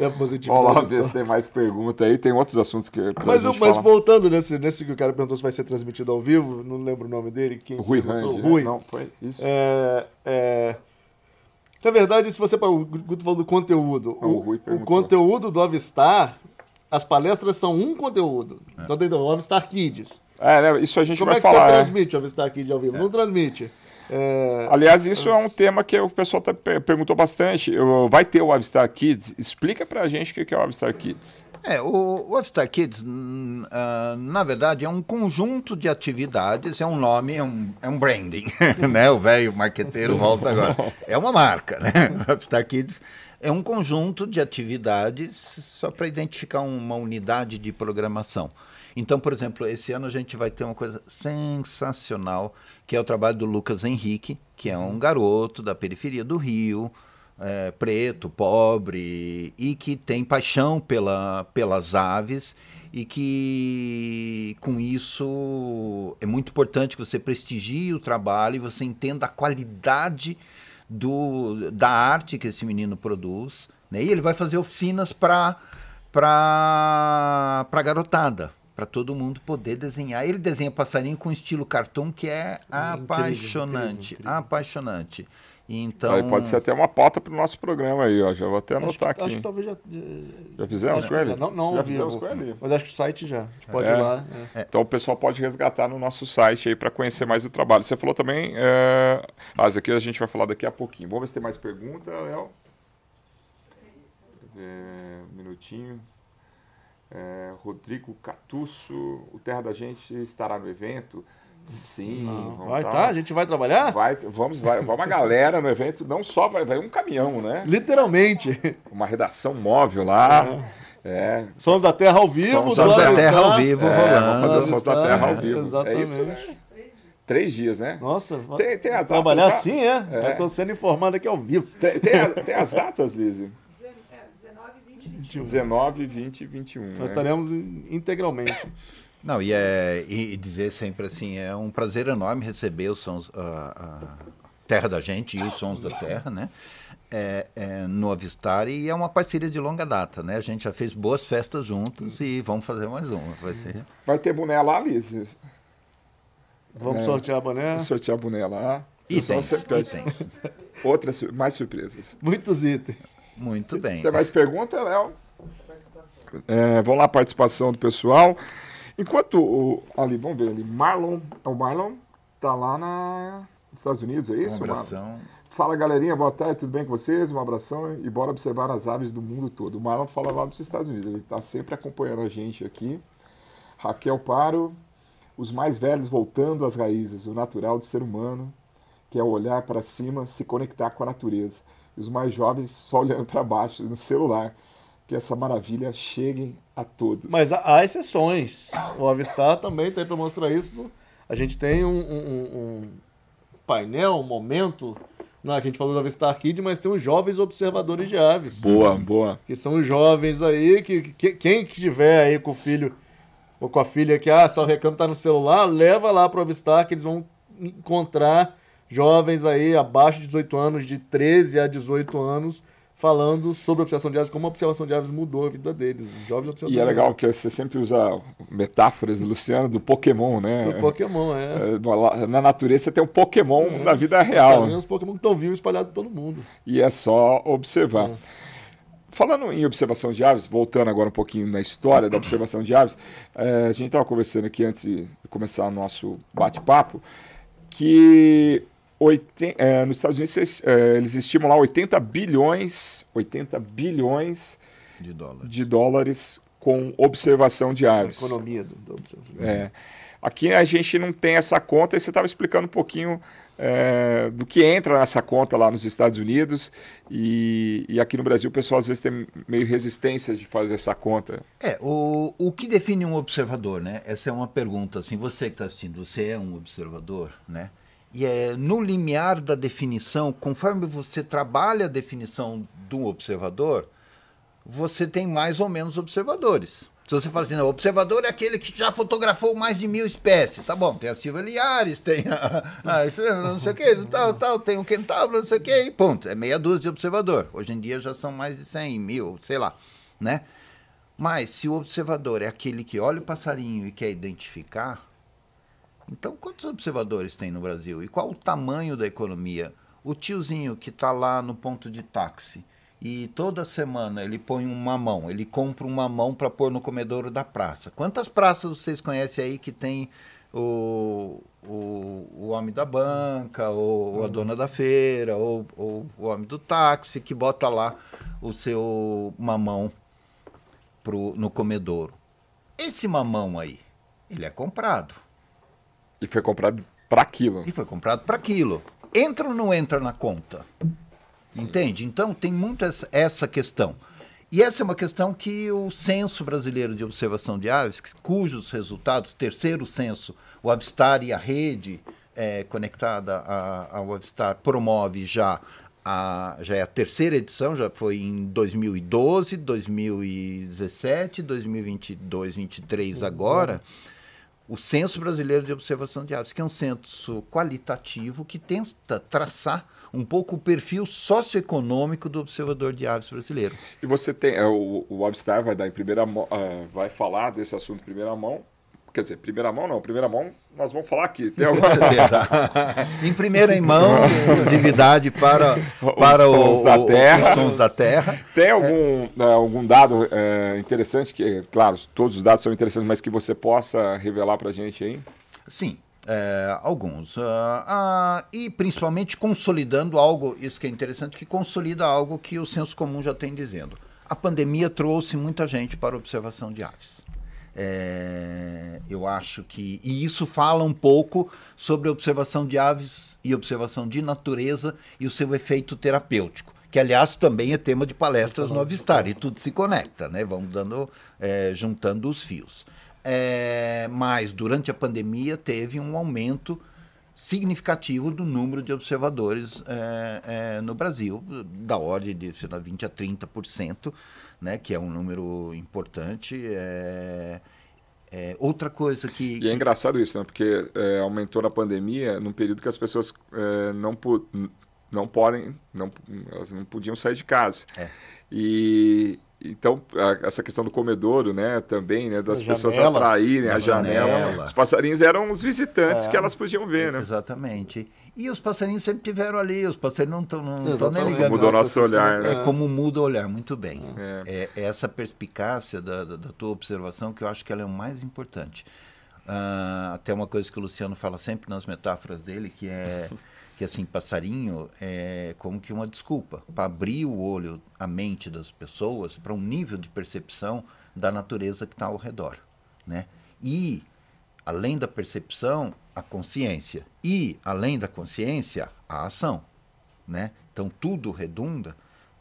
É positivo. Vamos lá ver se tem mais pergunta aí. Tem outros assuntos que. Mas, mas voltando nesse, nesse que o cara perguntou se vai ser transmitido ao vivo, não lembro o nome dele. Quem Rui. Né? Rui. Não, foi isso. É, é, na verdade, se você. O Guto falou do conteúdo. Ah, o, o, o conteúdo do Avistar as palestras são um conteúdo. É. Então tem o Avistar Kids. É, né? isso a gente Como vai é falar. Como é que você transmite o Avistar Kids ao vivo? É. Não transmite. É... Aliás, isso é um tema que o pessoal tá, perguntou bastante. Vai ter o Avistar Kids? Explica pra gente o que é o Avistar Kids. É, o, o Avistar Kids, uh, na verdade, é um conjunto de atividades, é um nome, é um, é um branding, né? O velho marqueteiro volta agora. É uma marca, né? O Kids é um conjunto de atividades só para identificar uma unidade de programação. Então, por exemplo, esse ano a gente vai ter uma coisa sensacional, que é o trabalho do Lucas Henrique, que é um garoto da periferia do Rio, é, preto, pobre, e que tem paixão pela, pelas aves e que com isso é muito importante que você prestigie o trabalho e você entenda a qualidade do, da arte que esse menino produz. Né? E ele vai fazer oficinas para para garotada, para todo mundo poder desenhar. Ele desenha passarinho com estilo cartoon que é, é apaixonante, incrível, incrível, incrível. apaixonante. Então, aí pode ser até uma pauta para o nosso programa aí, ó. Já vou até anotar acho que, aqui. Acho que talvez já. Já fizemos com ele? Não, não já fizemos com ele. Mas acho que o site já. A gente pode é. ir lá. É. Então o pessoal pode resgatar no nosso site aí para conhecer mais o trabalho. Você falou também. É... Ah, isso aqui a gente vai falar daqui a pouquinho. Vamos ver se tem mais pergunta, Léo. É, um minutinho. É, Rodrigo Catusso, o Terra da Gente estará no evento. Sim, vai estar, tá, a gente vai trabalhar? Vai, vamos, vai, vai uma galera no evento, não só vai, vai um caminhão, né? Literalmente. Uma redação móvel lá. É. é. Sons da Terra ao vivo. Sons da Terra ao vivo, é, Vamos fazer Sons da Terra ao vivo. Exatamente. É isso, né? Três dias, né? Nossa, tem, tem a data, trabalhar tá? assim, é? é. Eu tô sendo informado aqui ao vivo. Tem, tem, a, tem as datas, Lizzie? 19, 20 e 21. Nós né? estaremos integralmente. Não, e, é, e dizer sempre assim, é um prazer enorme receber os sons, a, a Terra da Gente e os Sons da Terra, né? É, é, no Avistar e é uma parceria de longa data, né? A gente já fez boas festas juntos e vamos fazer mais uma. Vai, ser... vai ter boné lá, Liz? Vamos é, sortear boné? Sortear boné lá. Itens, itens. Outras, mais surpresas. Muitos itens. Muito bem. Tem mais pergunta, Léo? É, vamos lá, participação do pessoal. Enquanto o, ali, vamos ver ali, Marlon, o Marlon tá lá na, nos Estados Unidos, é isso? Um abração. Fala galerinha, boa tarde, tudo bem com vocês? Um abração e bora observar as aves do mundo todo. O Marlon fala lá dos Estados Unidos, ele está sempre acompanhando a gente aqui. Raquel Paro, os mais velhos voltando às raízes, o natural do ser humano, que é olhar para cima, se conectar com a natureza. E os mais jovens só olhando para baixo no celular que essa maravilha chegue a todos. Mas há, exceções. O Avistar também tem para mostrar isso. A gente tem um, um, um painel, um momento não, é que a gente falou do Avistar Kid, mas tem os jovens observadores de aves. Boa, boa. Que são os jovens aí, que, que quem estiver aí com o filho ou com a filha que, ah, só o recanto tá no celular, leva lá para o Avistar que eles vão encontrar jovens aí abaixo de 18 anos, de 13 a 18 anos, falando sobre a observação de aves, como a observação de aves mudou a vida deles, os jovens observadores. E é legal que você sempre usa metáforas, Luciano, do Pokémon, né? Do Pokémon, é. é na natureza tem um Pokémon é. na vida real. Uns Pokémon que estão vivos espalhados todo mundo. E é só observar. É. Falando em observação de aves, voltando agora um pouquinho na história da observação de aves, é, a gente estava conversando aqui antes de começar o nosso bate-papo, que 80, é, nos Estados Unidos é, eles estimam lá 80 bilhões, 80 bilhões de dólares, de dólares com observação de aves. A economia do, do observação. É. Aqui a gente não tem essa conta e você estava explicando um pouquinho é, do que entra nessa conta lá nos Estados Unidos e, e, aqui no Brasil o pessoal às vezes tem meio resistência de fazer essa conta. É, o, o que define um observador, né? Essa é uma pergunta, assim, você que está assistindo, você é um observador, né? E é, no limiar da definição, conforme você trabalha a definição do observador, você tem mais ou menos observadores. Se você fala assim, não, observador é aquele que já fotografou mais de mil espécies. Tá bom, tem a Silvia Liares, tem a, a não sei o que, tal, tal, tem o Quentabro, não sei o que, e ponto. É meia dúzia de observador. Hoje em dia já são mais de 100 mil, sei lá, né? Mas se o observador é aquele que olha o passarinho e quer identificar, então, quantos observadores tem no Brasil? E qual o tamanho da economia? O tiozinho que está lá no ponto de táxi e toda semana ele põe um mamão, ele compra um mamão para pôr no comedouro da praça. Quantas praças vocês conhecem aí que tem o, o, o homem da banca, ou, ou a dona da feira, ou, ou, o homem do táxi que bota lá o seu mamão pro, no comedouro? Esse mamão aí, ele é comprado. E foi comprado para aquilo. E foi comprado para aquilo. Entra ou não entra na conta? Sim. Entende? Então tem muito essa questão. E essa é uma questão que o Censo Brasileiro de Observação de Aves, cujos resultados, terceiro censo, o Avistar e a rede é, conectada ao Avistar promove já a, já é a terceira edição, já foi em 2012, 2017, 2022, 2023 agora. Uhum o Censo Brasileiro de Observação de Aves, que é um censo qualitativo que tenta traçar um pouco o perfil socioeconômico do observador de aves brasileiro. E você tem, é, o, o Abstar vai dar em primeira mão, uh, vai falar desse assunto em primeira mão, quer dizer, primeira mão não, primeira mão nós vamos falar aqui. Tem alguma... em primeira mão, exclusividade para, para os sons, o, da terra. os sons da terra. Tem algum, é. algum dado é, interessante, que, claro, todos os dados são interessantes, mas que você possa revelar para a gente aí? Sim, é, alguns. Uh, uh, e principalmente consolidando algo, isso que é interessante, que consolida algo que o senso comum já tem dizendo. A pandemia trouxe muita gente para a observação de aves. É, eu acho que. E isso fala um pouco sobre a observação de aves e observação de natureza e o seu efeito terapêutico, que, aliás, também é tema de palestras no Avistar, e tudo se conecta, né? Vamos dando, é, juntando os fios. É, mas, durante a pandemia, teve um aumento significativo do número de observadores é, é, no Brasil, da ordem de sei lá, 20% a 30% né, que é um número importante. É, é outra coisa que. E é que... engraçado isso, né? Porque é, aumentou na pandemia num período que as pessoas é, não, não podem, não, elas não podiam sair de casa. É. E, então, a, essa questão do comedouro, né, também, né, das a pessoas janela, atraírem a janela. janela. Os passarinhos eram os visitantes é. que elas podiam ver, né? Exatamente. E os passarinhos sempre tiveram ali, os passarinhos não estão não nem ligando. Mudou nosso olhar. Né? É como muda o olhar, muito bem. É, é essa perspicácia da, da, da, tua observação que eu acho que ela é o mais importante. Uh, até uma coisa que o Luciano fala sempre nas metáforas dele, que é que assim passarinho é como que uma desculpa para abrir o olho, a mente das pessoas para um nível de percepção da natureza que está ao redor, né? E além da percepção, a consciência e além da consciência, a ação, né? Então tudo redunda,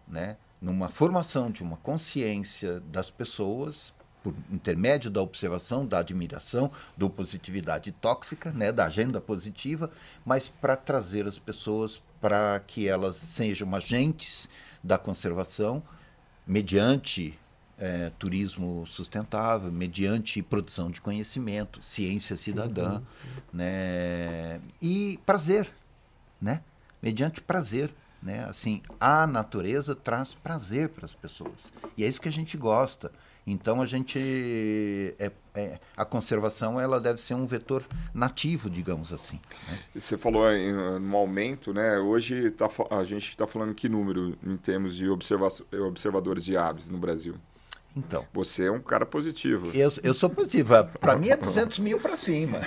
né? Numa formação de uma consciência das pessoas por intermédio da observação, da admiração, do positividade tóxica, né, da agenda positiva, mas para trazer as pessoas para que elas sejam agentes da conservação mediante é, turismo sustentável, mediante produção de conhecimento, ciência cidadã, uhum. né, e prazer, né, mediante prazer. Né? Assim, a natureza traz prazer para as pessoas. E é isso que a gente gosta. Então a gente é, é, a conservação ela deve ser um vetor nativo, digamos assim. Né? Você falou em um aumento, né? Hoje tá, a gente está falando que número em termos de observadores de aves no Brasil? Então. Você é um cara positivo. Eu, eu sou positivo. Para mim é 200 mil para cima.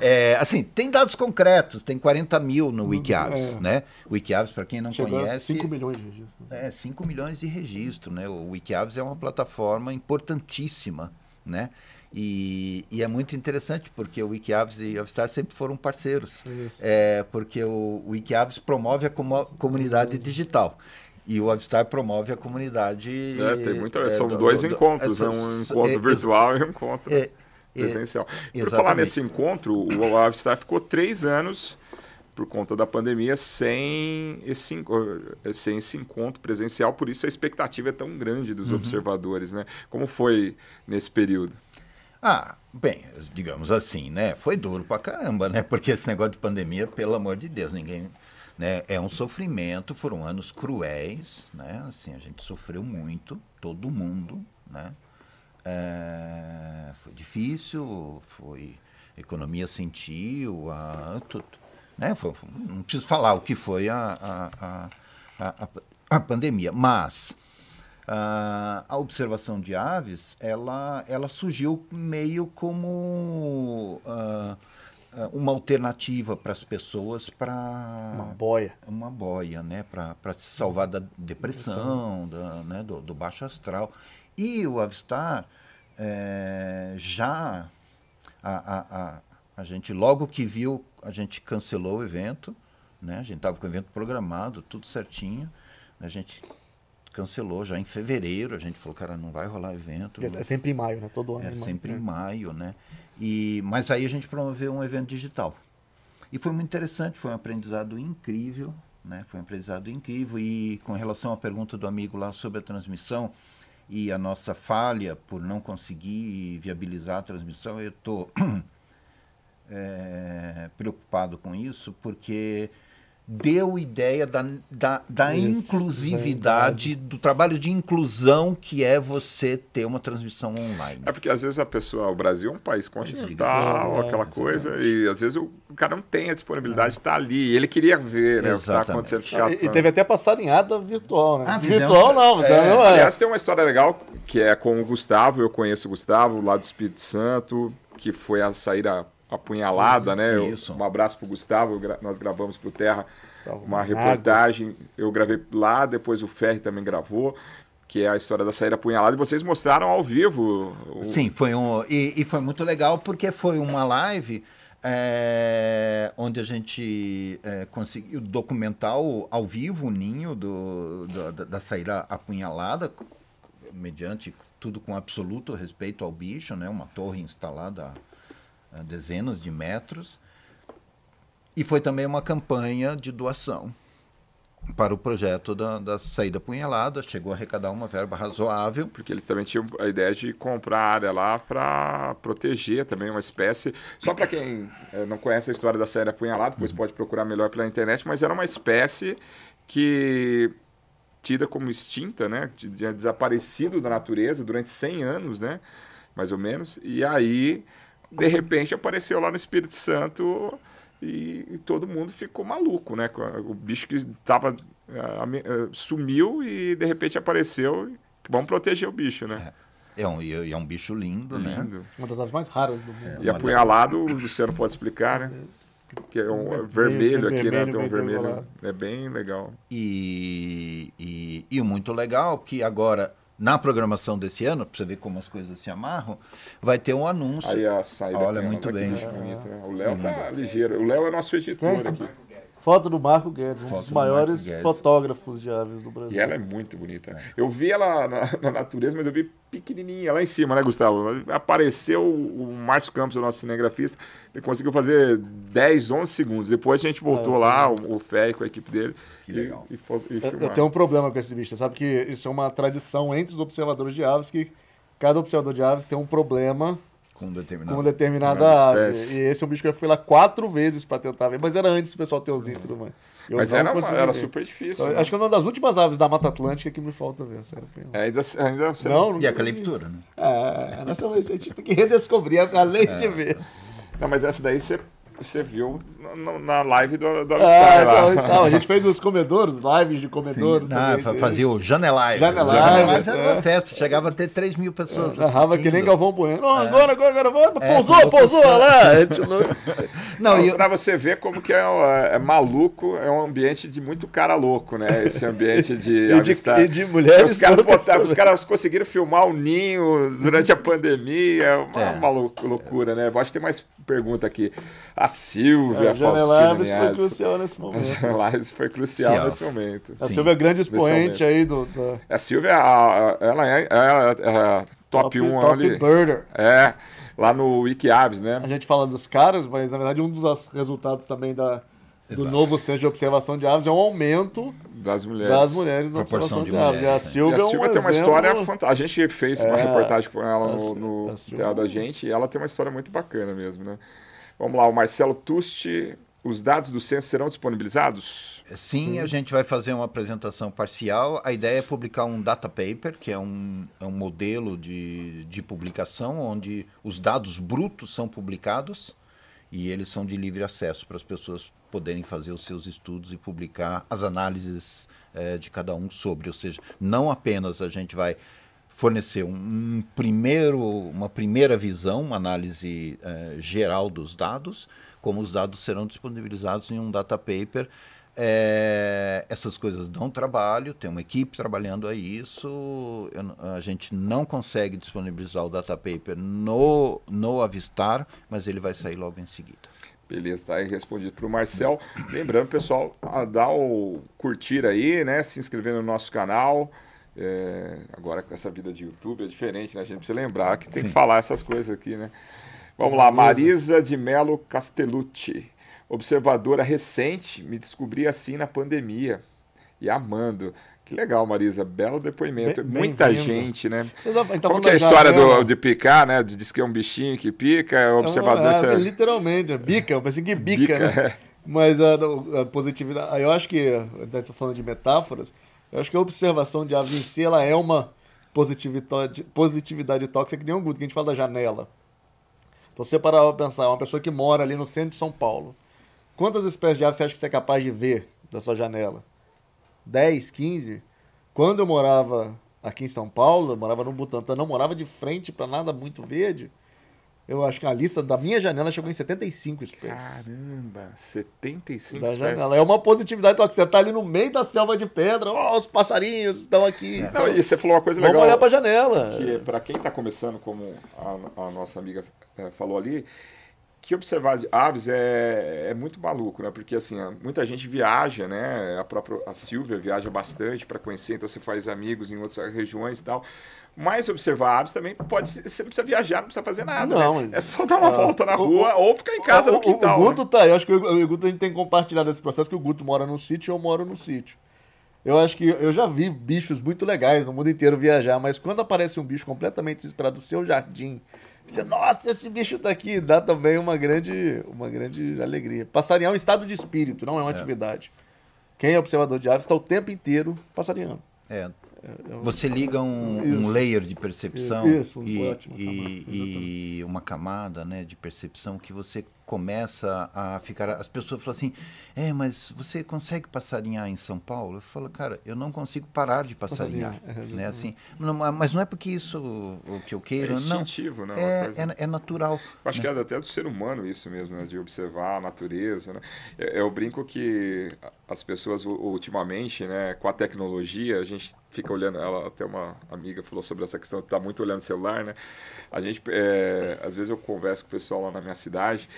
É, assim, tem dados concretos. Tem 40 mil no Wikiaves, é. né? Wikiaves, para quem não Chegou conhece... 5 milhões de registros. É, 5 milhões de registro, né? O Wikiaves é uma plataforma importantíssima, né? E, e, é muito interessante porque o Wikiaves e o Avistar sempre foram parceiros. É, porque o, o Wikiaves promove a comunidade digital. E o Avistar promove a comunidade. É, tem muita, é, são do, dois do, encontros, do, é, um encontro é, virtual e um encontro é, é presencial. Por falar nesse encontro, o Avistar ficou três anos por conta da pandemia sem esse, sem esse encontro presencial, por isso a expectativa é tão grande dos uhum. observadores, né? Como foi nesse período? Ah, bem, digamos assim, né? Foi duro pra caramba, né? Porque esse negócio de pandemia, pelo amor de Deus, ninguém né? É um sofrimento, foram anos cruéis, né? Assim, a gente sofreu muito, todo mundo, né? É, foi difícil, foi a economia sentiu, a, tudo, né? Foi, não preciso falar o que foi a, a, a, a pandemia, mas a, a observação de aves, ela, ela surgiu meio como eh, uma alternativa para as pessoas para uma boia. Uma boia né para se salvar da depressão da, né, do, do, baixo astral. E o Avistar é, já a, a, a, a, gente logo que viu a gente cancelou o evento né a gente estava com o evento programado tudo certinho a gente cancelou já em fevereiro a gente falou cara não vai rolar evento é sempre em maio né todo ano é sempre em maio né e, mas aí a gente promoveu um evento digital. E foi muito interessante, foi um aprendizado incrível, né? Foi um aprendizado incrível. E com relação à pergunta do amigo lá sobre a transmissão e a nossa falha por não conseguir viabilizar a transmissão, eu estou é, preocupado com isso, porque deu ideia da, da, da Isso, inclusividade, do trabalho de inclusão que é você ter uma transmissão online. É porque às vezes a pessoa, o Brasil é um país continental, é, aquela coisa, e às vezes o cara não tem a disponibilidade de estar ali. E ele queria ver né, o que está acontecendo. E, e, teve até passarinhada virtual, né? Ah, virtual não, mas é. não é. Aliás, tem uma história legal que é com o Gustavo, eu conheço o Gustavo, lá do Espírito Santo, que foi a sair a apunhalada, né? Isso. um abraço pro Gustavo, nós gravamos pro Terra uma reportagem, eu gravei lá, depois o Ferri também gravou, que é a história da saída apunhalada, e vocês mostraram ao vivo. O... Sim, foi um e, e, foi muito legal porque foi uma live é, onde a gente é, conseguiu documentar ao vivo o ninho do, do da, da saída apunhalada, mediante tudo com absoluto respeito ao bicho, né? Uma torre instalada dezenas de metros. E foi também uma campanha de doação para o projeto da, da saída punhalada. Chegou a arrecadar uma verba razoável. Porque eles também tinham a ideia de comprar a área lá para proteger também uma espécie. Só para quem é, não conhece a história da saída punhalada, depois uhum. pode procurar melhor pela internet, mas era uma espécie que tida como extinta, né? Tinha desaparecido da natureza durante 100 anos, né? Mais ou menos. E aí de repente apareceu lá no Espírito Santo e, e todo mundo ficou maluco, né? O bicho que tava, uh, sumiu e de repente apareceu. Vamos proteger o bicho, né? É. É um, é um bicho lindo, né? lindo, né? Uma das aves mais raras do mundo. É, e apunhalado, o Luciano pode explicar, né? Que é um é vermelho, aqui, né? Tem um vermelho. É bem legal. E, e, e muito legal que agora na programação desse ano, para você ver como as coisas se amarram, vai ter um anúncio. Aí a saída Olha, muito bem. Né? O Léo tá ligeiro. O Léo é nosso editor aqui. Foto do Marco Guedes, um dos maiores fotógrafos de aves do Brasil. E ela é muito bonita. Eu vi ela na, na, natureza, mas eu vi pequenininha lá em cima, né, Gustavo? Apareceu o Márcio Campos, o nosso cinegrafista, ele conseguiu fazer 10, 11 segundos. Depois a gente voltou é, lá, o, o Fé com a equipe dele. Que e, legal. E, e, e eu, eu tenho um problema com esse bicho, você sabe que isso é uma tradição entre os observadores de aves, que cada observador de aves tem um problema com, determinado, com determinada ave. E esse é um bicho que eu fui lá quatro vezes para tentar ver, mas era antes do pessoal ter os ninhos e tudo mais. Eu mas era, uma, era super difícil. Né? Acho que é uma das últimas aves da Mata Atlântica que me falta ver. Sério, é, ainda, ainda não, não, E a caliptura, né? É, essa a gente tem que redescobrir, além é. de ver. Não, mas essa daí você você viu na live do, do Avistar é, lá. Então, a gente fez os comedores, lives de comedores. Ah, fazia o Janelive. Janelive. Janelive era uma é. festa, chegava a ter 3 mil pessoas. É, narrava que nem Galvão Bueno. Oh, agora, agora, agora, agora, é, pousou, pousou lá. não, não, eu... Pra você ver como que é, é, maluco, é um ambiente de muito cara louco, né? Esse ambiente de avistar. E de, e de mulheres. Os caras, botaram, os caras conseguiram filmar o ninho durante a pandemia, é uma, uma loucura, né? Acho que tem mais pergunta aqui. A Silvia, a Faustina Lives foi crucial nesse momento. A Lives foi crucial Sim, nesse momento. A Silvia é grande expoente aí do... do... A Silvia, ela é, é, é top 1 top ali. birder. É, lá no Wikiaves, né? A gente fala dos caras, mas na verdade um dos resultados também da, do novo centro de observação de aves é um aumento das mulheres, das mulheres na observação de, de aves. E a Silvia, e a Silvia é um tem uma história fantástica. A gente fez é, uma reportagem com ela no, no teatro da gente e ela tem uma história muito bacana mesmo, né? Vamos lá, o Marcelo Tusti. Os dados do censo serão disponibilizados? Sim, a gente vai fazer uma apresentação parcial. A ideia é publicar um data paper, que é um, é um modelo de, de publicação onde os dados brutos são publicados e eles são de livre acesso para as pessoas poderem fazer os seus estudos e publicar as análises é, de cada um sobre. Ou seja, não apenas a gente vai fornecer um, primeiro, uma primeira visão, uma análise eh, geral dos dados, como os dados serão disponibilizados em um data paper. É, essas coisas dão trabalho, tem uma equipe trabalhando a isso. Eu, a gente não consegue disponibilizar o data paper no, no Avistar, mas ele vai sair logo em seguida. Beleza, está aí respondido para o Marcel. Lembrando, pessoal, a dar o curtir aí, né? Se inscrever no nosso canal. É, agora com essa vida de YouTube é diferente, né? A gente precisa lembrar que tem Sim. que falar essas coisas aqui, né? Vamos lá, Marisa de Melo Castellucci. Observadora recente, me descobri assim na pandemia. E amando. Que legal, Marisa. Belo depoimento. Bem, Muita bem gente, né? Então, Como que é a história do, de picar, né? Diz que é um bichinho que pica, é observador... É, é, literalmente, bica, um bichinho que bica, bica né? É. Mas a, a positividade. Eu acho que. Estou falando de metáforas. Eu acho que a observação de em si, ela é uma positividade, positividade tóxica que nem um Guto, que a gente fala da janela. Então, você parar para pensar, uma pessoa que mora ali no centro de São Paulo, quantas espécies de aves você acha que você é capaz de ver da sua janela? 10, 15? Quando eu morava aqui em São Paulo, eu morava no Butantã, não morava de frente para nada muito verde. Eu acho que a lista da minha janela chegou em 75 espécies. Caramba, 75 da espécies. janela. É uma positividade, que você está ali no meio da selva de pedra, ó, oh, os passarinhos estão aqui. É. Não, e você falou uma coisa Vamos legal. Vamos olhar para a janela. Que para quem está começando, como a, a nossa amiga é, falou ali, que observar aves é, é muito maluco, né? Porque assim, muita gente viaja, né? A própria a Silvia viaja bastante para conhecer, então você faz amigos em outras regiões e tal. Mas observar aves também pode. Você não precisa viajar, não precisa fazer nada. Não, né? É só dar uma uh, volta na rua o, ou ficar em casa o, no quintal. O, Guto né? tá, eu acho que o, Guto a gente tem compartilhado esse processo que o Guto mora no sítio e eu moro no sítio. Eu acho que eu já vi bichos muito legais no mundo inteiro viajar, mas quando aparece um bicho completamente desesperado do seu jardim, você, nossa, esse bicho tá aqui, dá também uma grande, uma grande alegria. Passarinhar é um estado de espírito, não é uma é. atividade. Quem é observador de aves está o tempo inteiro passarinhando. É, você liga um, um layer de percepção Isso, e, e, e, uma camada né, de percepção que você começa a ficar. As pessoas falam assim: é, mas você consegue passarinhar em São Paulo? Eu falo, cara, eu não consigo parar de passarinhar. passarinhar. É, né, assim, não, mas não é porque isso o que eu queiro. É instintivo, não. Né, é, é, é, natural. Eu acho né? que é até do ser humano isso mesmo, né, de observar a natureza. Né? Eu, eu brinco que as pessoas ultimamente, né, com a tecnologia, a gente fica olhando, ela até uma amiga falou sobre essa questão, está muito olhando o celular, né? A gente, é, às vezes eu converso com o pessoal lá na minha cidade,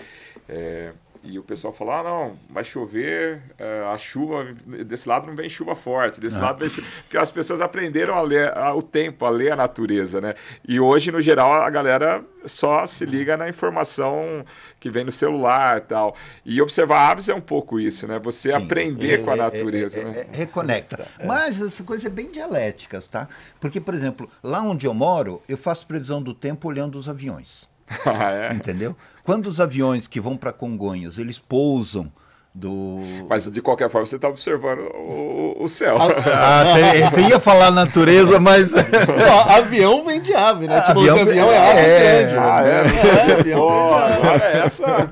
é, e o pessoal fala, ah, não, vai chover, é, a chuva, desse lado não vem chuva forte, desse ah. lado vem chuva... Porque as pessoas aprenderam a ler a, o tempo, a ler a natureza, né? E hoje, no geral, a galera só se liga na informação que vem no celular e tal. E observar aves é um pouco isso, né? Você Sim, aprender é, com a é, natureza, é, né? É, reconecta. Mas essa coisa é bem dialéticas, tá? Porque, por exemplo, lá onde eu moro, eu faço previsão do tempo olhando os aviões. ah, é? Entendeu? Quando os aviões que vão para Congonhas, eles pousam do... Mas de qualquer forma você está observando o, o céu. Ah, você ia falar natureza, mas. Não, avião vem de ave, né? Tipo, avião, avião é ave é, grande. Ah, é, é, Pô, agora é essa.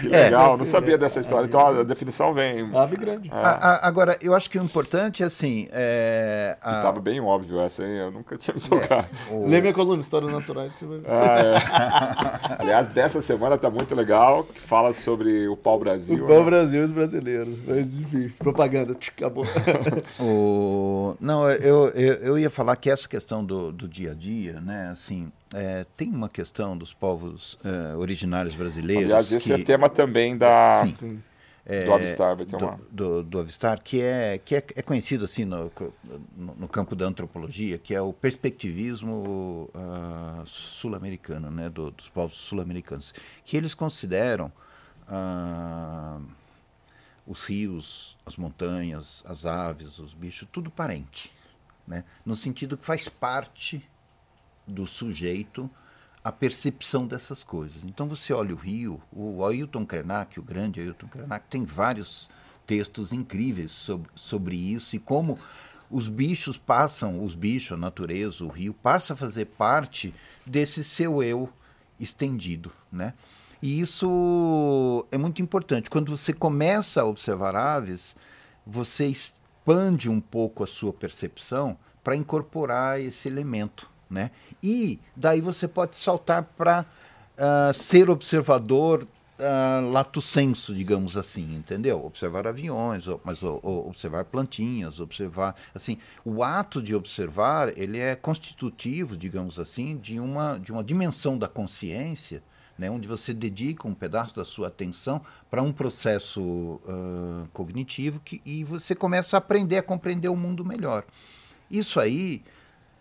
Que legal, é, não sabia dessa história. Então a definição vem. Ave grande. É. A, a, agora, eu acho que o importante é assim. É, a... Estava bem óbvio essa aí, eu nunca tinha me tocado. O... Lê minha coluna, Histórias Naturais, que você vai ver. Ah, Aliás, dessa semana está muito legal, que fala sobre o pau-brasil. O pau-brasil. Né? Brasil e os brasileiros. Mas, enfim, propaganda, acabou. o... Não, eu, eu, eu, ia falar que essa questão do, do dia a dia, né, assim, é, tem uma questão dos povos é, originários brasileiros. Aliás, esse é tema também da. Sim. É, do Avistar vai ter uma... do, do, do, Avistar, que, é, que é, é conhecido assim no, no, no, campo da antropologia, que é o perspectivismo uh, sul-americano, né, do, dos povos sul-americanos, que eles consideram uh, os rios, as montanhas, as aves, os bichos, tudo parente. Né? No sentido que faz parte do sujeito a percepção dessas coisas. Então você olha o rio, o Ailton Krenak, o grande Ailton Krenak, tem vários textos incríveis sobre, sobre isso e como os bichos passam, os bichos, a natureza, o rio, passa a fazer parte desse seu eu estendido, né? E isso é muito importante. Quando você começa a observar aves, você expande um pouco a sua percepção para incorporar esse elemento. Né? E daí você pode saltar para uh, ah, ser observador uh, lato senso, digamos assim, entendeu? Observar aviões, mas observar plantinhas, observar, assim, o ato de observar, ele é constitutivo, digamos assim, de uma, de uma dimensão da consciência né, onde você dedica um pedaço da sua atenção para um processo uh, cognitivo que, e você começa a aprender a compreender o mundo melhor. Isso aí,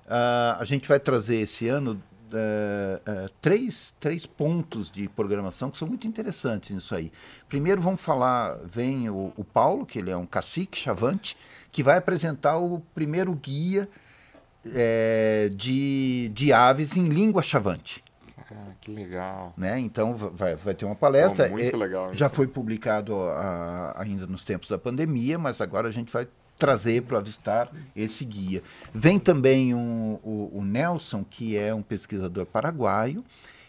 uh, a gente vai trazer esse ano uh, três, três pontos de programação que são muito interessantes nisso aí. Primeiro vamos falar, vem o, o Paulo, que ele é um cacique chavante, que vai apresentar o primeiro guia é, de, de aves em língua chavante. Cara, que legal. Né? Então vai, vai ter uma palestra. Oh, muito é, legal. Já foi publicado a, ainda nos tempos da pandemia, mas agora a gente vai trazer para o Avistar esse guia. Vem também um, o, o Nelson, que é um pesquisador paraguaio,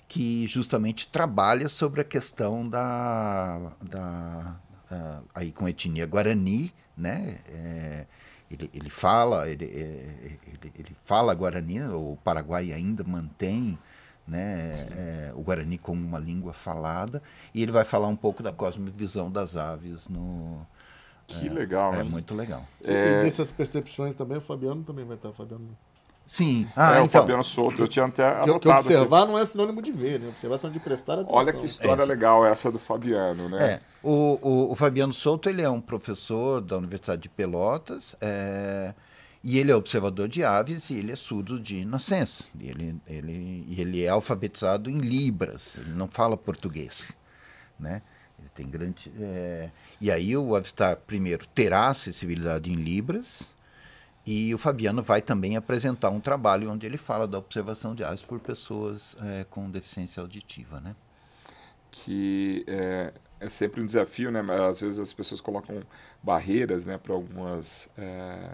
que justamente trabalha sobre a questão da, da uh, aí com etnia guarani, né? É, ele, ele fala ele, é, ele, ele, fala guarani, o Paraguai ainda mantém né, é, o guarani como uma língua falada e ele vai falar um pouco da cosmovisão das aves no que é, legal, é né? muito legal. É... E nessas percepções também o Fabiano também vai estar, Fabiano. Sim. Ah, é, então. o Fabiano Souto, eu tinha até anotado. Que observar aqui. não é sinônimo de ver, né? Observar é sinônimo de prestar atenção. Olha que história é, legal essa do Fabiano, né? É, o, o, o, Fabiano Souto, ele é um professor da Universidade de Pelotas, é, e ele é observador de aves e ele é surdo de nascença. Ele, ele, ele é alfabetizado em Libras, ele não fala português, né? Ele tem grande... É, e aí o Avistar, primeiro, terá acessibilidade em Libras, e o Fabiano vai também apresentar um trabalho onde ele fala da observação de aves por pessoas é, com deficiência auditiva, né? Que é, é, sempre um desafio, né? Às vezes as pessoas colocam barreiras, né, para algumas é,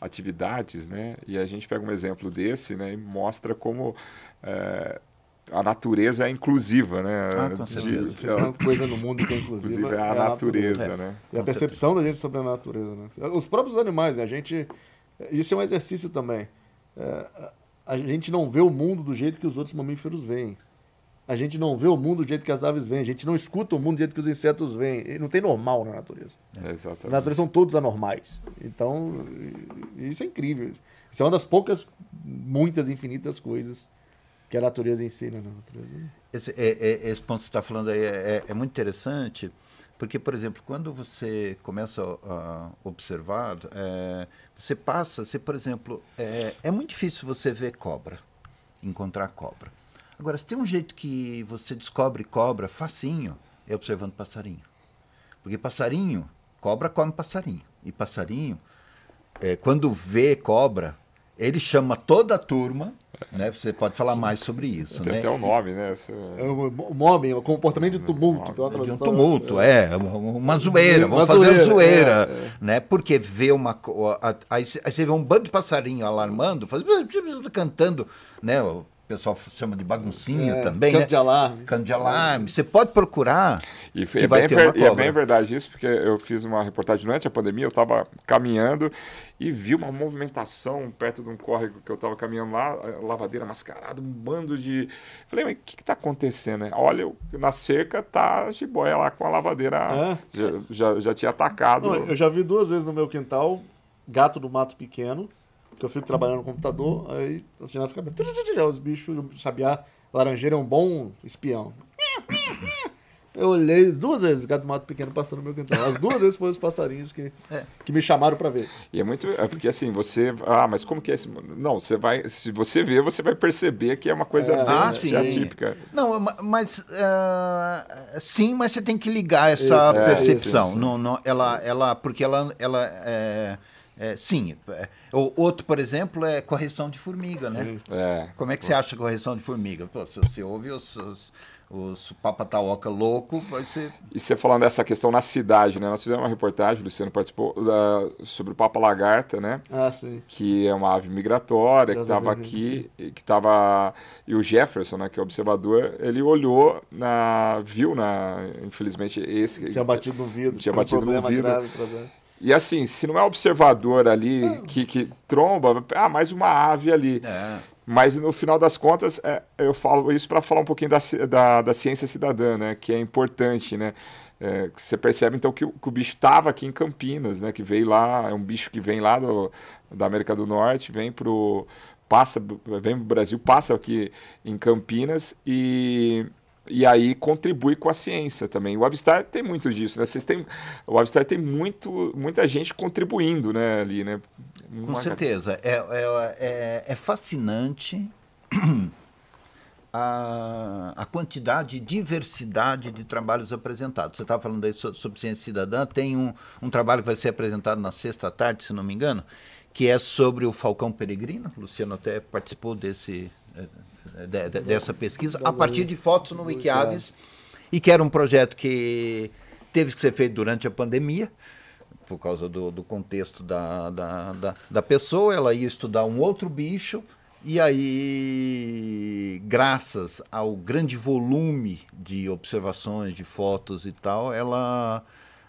atividades, né? E a gente pega um exemplo desse, né, e mostra como é, a natureza é inclusiva, né? Ah, com certeza. De, Tem coisa no mundo que é inclusiva. Inclusive é a, é a natureza, natureza, né? É a percepção da gente sobre a natureza, né? Os próprios animais, né? a gente isso é um exercício também. É, a gente não vê o mundo do jeito que os outros mamíferos veem. A gente não vê o mundo do jeito que as aves veem. A gente não escuta o mundo do jeito que os insetos veem. Não tem normal na natureza. É, exatamente. Na natureza são todos anormais. Então, isso é incrível. Isso é uma das poucas, muitas, infinitas coisas que a natureza ensina na natureza. Esse, é, é, esse ponto que você está falando aí é, é, é muito interessante, porque, por exemplo, quando você começa a observar, é, você passa, você, por exemplo, é muito difícil você ver cobra, encontrar cobra. Agora, se tem um jeito que você descobre cobra facinho, é observando passarinho. Porque passarinho, cobra come passarinho. E passarinho, é, quando vê cobra, ele chama toda a turma né? Você pode falar mais sobre isso. Tem né? até o um nome, né? É o nome, o comportamento de tumulto. Que é de um tumulto, é. é uma zoeira, vamos fazer uma zoeira. É, é. Né? Porque vê uma. Aí, aí você vê um bando de passarinho alarmando, faz, cantando, né? O pessoal chama de baguncinho é, também, canto né? de alarme. Canto de alarme. Você pode procurar e que é vai ter uma cobra. E é bem verdade isso, porque eu fiz uma reportagem durante a pandemia, eu estava caminhando e vi uma movimentação perto de um córrego que eu estava caminhando lá, lavadeira mascarada, um bando de... Falei, mas o que está acontecendo? Né? Olha, na cerca tá jiboia lá com a lavadeira, é. já, já, já, tinha atacado. Não, eu já vi duas vezes no meu quintal, gato do mato pequeno, que eu fico trabalhando no computador, aí o final fica os bichos, sabiá, laranjeira é um bom espião. Eu olhei duas vezes o gato mato pequeno passando no meu quintal. As duas vezes foram os passarinhos que, é. que me chamaram para ver. E é muito. É porque assim, você. Ah, mas como que é esse. Não, você vai. Se você ver, você vai perceber que é uma coisa é. bem ah, sim. atípica. Não, mas. Uh, sim, mas você tem que ligar essa isso, percepção. É, isso, não, não, ela, ela, porque ela. ela é, é, sim. É, o outro, por exemplo, é correção de formiga, né? É. Como é que você acha correção de formiga? Pô, se você ouve os, os, os papataoca louco, vai ser... E você falando dessa questão na cidade, né? Nós fizemos uma reportagem, o Luciano participou, da, sobre o Papa Lagarta, né? Ah, sim. Que é uma ave migratória, que estava aqui, sim. que estava... E o Jefferson, né, que é observador, ele olhou, na, viu, na, infelizmente, esse... Tinha batido no vidro. Tinha batido no vidro. Grave, e assim, se não é observador ali é. que, que tromba, ah, mais uma ave ali. É. Mas no final das contas, é, eu falo isso para falar um pouquinho da, da, da, ciência cidadã, né? Que é importante, né? É, você percebe então que, que o bicho estava aqui em Campinas, né? Que veio lá, é um bicho que vem lá do, da América do Norte, vem pro passa, vem pro Brasil, passa aqui em Campinas e e aí contribui com a ciência também. O Avistar tem muito disso, né? Vocês têm, o Avistar tem muito, muita gente contribuindo, né, ali, né? Uma... Com certeza. É, é, é, é fascinante a, a quantidade e diversidade de trabalhos apresentados. Você estava falando aí sobre, sobre ciência cidadã, tem um, um trabalho que vai ser apresentado na sexta tarde, se não me engano, que é sobre o Falcão Peregrino. O Luciano até participou desse, de, de, dessa pesquisa a partir de fotos no Wikiaves e que era um projeto que teve que ser feito durante a pandemia por causa do, do contexto da, da, da, da pessoa, ela ia estudar um outro bicho, e aí, graças ao grande volume de observações, de fotos e tal, ela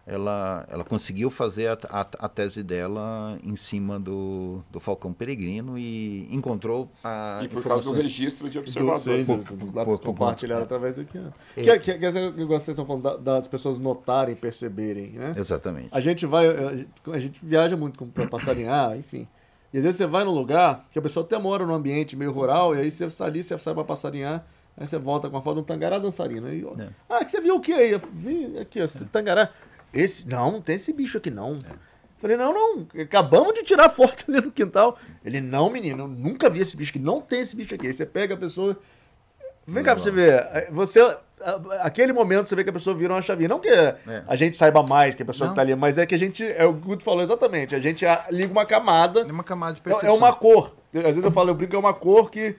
ela, ela conseguiu fazer a, a, a, tese dela em cima do, do Falcão Peregrino e encontrou a. E por causa do registro de observadores. Do, por, compartilhado através daqui. É. Que, que, que, que vocês estão falando das pessoas notarem, perceberem, né? Exatamente. A gente vai. A gente, a gente viaja muito para passarinhar, enfim. E às vezes você vai num lugar que a pessoa até mora num ambiente meio rural, e aí você está ali, você sai para passarinhar. Aí você volta com a foto de um tangará dançarino. Aí, é. Ah, que você viu o que aí? Eu vi aqui, ó, tangará. Esse, não, não tem esse bicho aqui não. É. Falei, não, não, acabamos de tirar foto ali no quintal. Ele, não, menino, eu nunca vi esse bicho aqui, não tem esse bicho aqui. Aí você pega a pessoa. Vem cá pra você ver. Você. Aquele momento você vê que a pessoa vira uma chavinha. Não que é. a gente saiba mais que a pessoa não. que tá ali, mas é que a gente. É o Guto falou exatamente. A gente liga uma camada. É uma camada de percepção. É uma cor. Às vezes eu falo, eu brinco, é uma cor que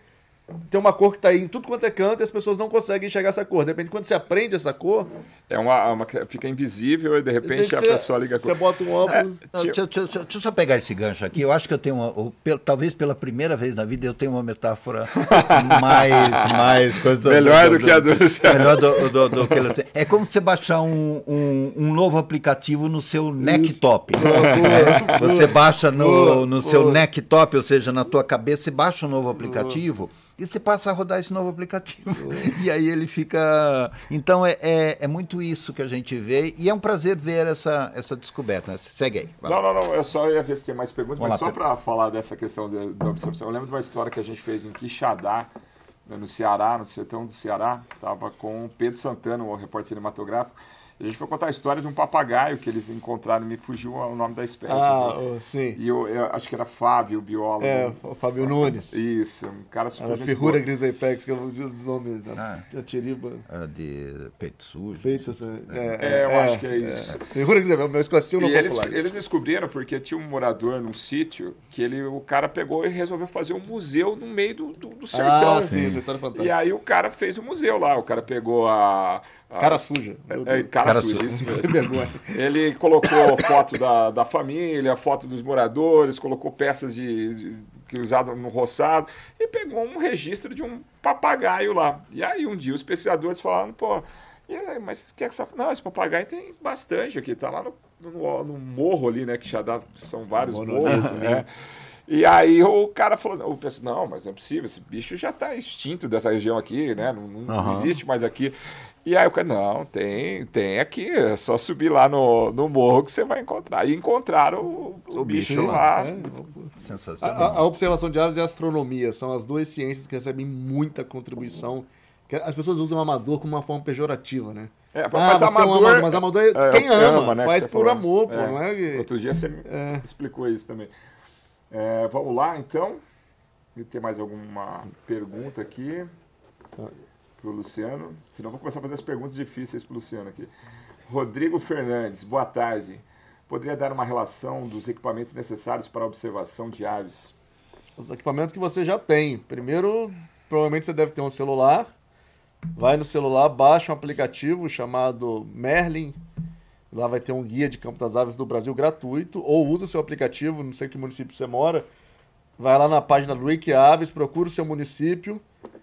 tem uma cor que está aí em tudo quanto é canto e as pessoas não conseguem enxergar essa cor. De repente, quando você aprende essa cor. É uma, uma fica invisível e de repente a pessoa liga a cor. Você bota um óculos. É, deixa, deixa, deixa, eu só pegar esse gancho aqui. Eu acho que eu tenho uma. talvez pela primeira vez na vida eu tenho uma metáfora mais. mais coisa do, melhor do, do, que a do Melhor do, do, do, que ela. É como você baixar um, um, um novo aplicativo no seu Necktop. É, você baixa no, no seu Necktop, ou seja, na tua cabeça, e baixa um novo aplicativo e você passa a rodar esse novo aplicativo. e aí ele fica. Então é, é, é, muito isso que a gente vê e é um prazer ver essa, essa descoberta. Né? Segue aí. Não, não, não. Eu só ia ver se tem mais perguntas, Vamos mas lá, só para falar dessa questão da observação. Eu lembro de uma história que a gente fez em Quixadá, né, no Ceará, no sertão do Ceará. Estava com o Pedro Santana, o repórter cinematográfico. A gente foi contar a história de um papagaio que eles encontraram, me fugiu o nome da espécie. Ah, né? sim. E eu, eu, acho que era Fábio, o biólogo. É, o Fábio Nunes. Isso, um cara super gente Perrura grisepex, que é o nome da ah, tiriba. É de peito sujo. Peito sujo. É, é, é, eu é, acho que é isso. É. Perrura grisepex, meu escocinho no eles, eles descobriram porque tinha um morador num sítio que ele, o cara pegou e resolveu fazer um museu no meio do, do, do sertão. Ah, sim, essa história é fantástica. E aí o cara fez o um museu lá, o cara pegou a cara suja. É, é, cara, cara suja, isso mesmo. Ele colocou foto da, da família, foto dos moradores, colocou peças de, de que usavam no roçado e pegou um registro de um papagaio lá. E aí um dia os pesquisadores falaram, pô, aí, mas que é que você Não, esse papagaio tem bastante aqui, tá lá no, no, no morro ali, né? Que já dá, são vários morros, né? E aí o cara falou, o pessoal, não, mas não é possível, esse bicho já está extinto dessa região aqui, né? Não, não uhum. existe mais aqui. E aí o cara, não, tem, tem aqui, é só subir lá no, no morro que você vai encontrar. E encontraram o, o, o bicho, bicho, lá. É. Sensacional. A, a, observação de aves e a astronomia são as duas ciências que recebem muita contribuição. As pessoas usam amador como uma forma pejorativa, né? É, ah, mas, amador, é um amador, mas amador é, é quem ama, ama né, faz por falou. amor, pô, é. não é? Outro dia você é. explicou isso também. É, vamos lá, então. Tem mais alguma pergunta aqui? Tá para o Luciano. Senão vou começar a fazer as perguntas difíceis para o Luciano aqui. Rodrigo Fernandes, boa tarde. Poderia dar uma relação dos equipamentos necessários para a observação de aves? Os equipamentos que você já tem. Primeiro, provavelmente você deve ter um celular. Vai no celular, baixa um aplicativo chamado Merlin. Lá vai ter um guia de campo das aves do Brasil gratuito. Ou usa seu aplicativo, não sei que município você mora. Vai lá na página do Wiki Aves, procura o seu município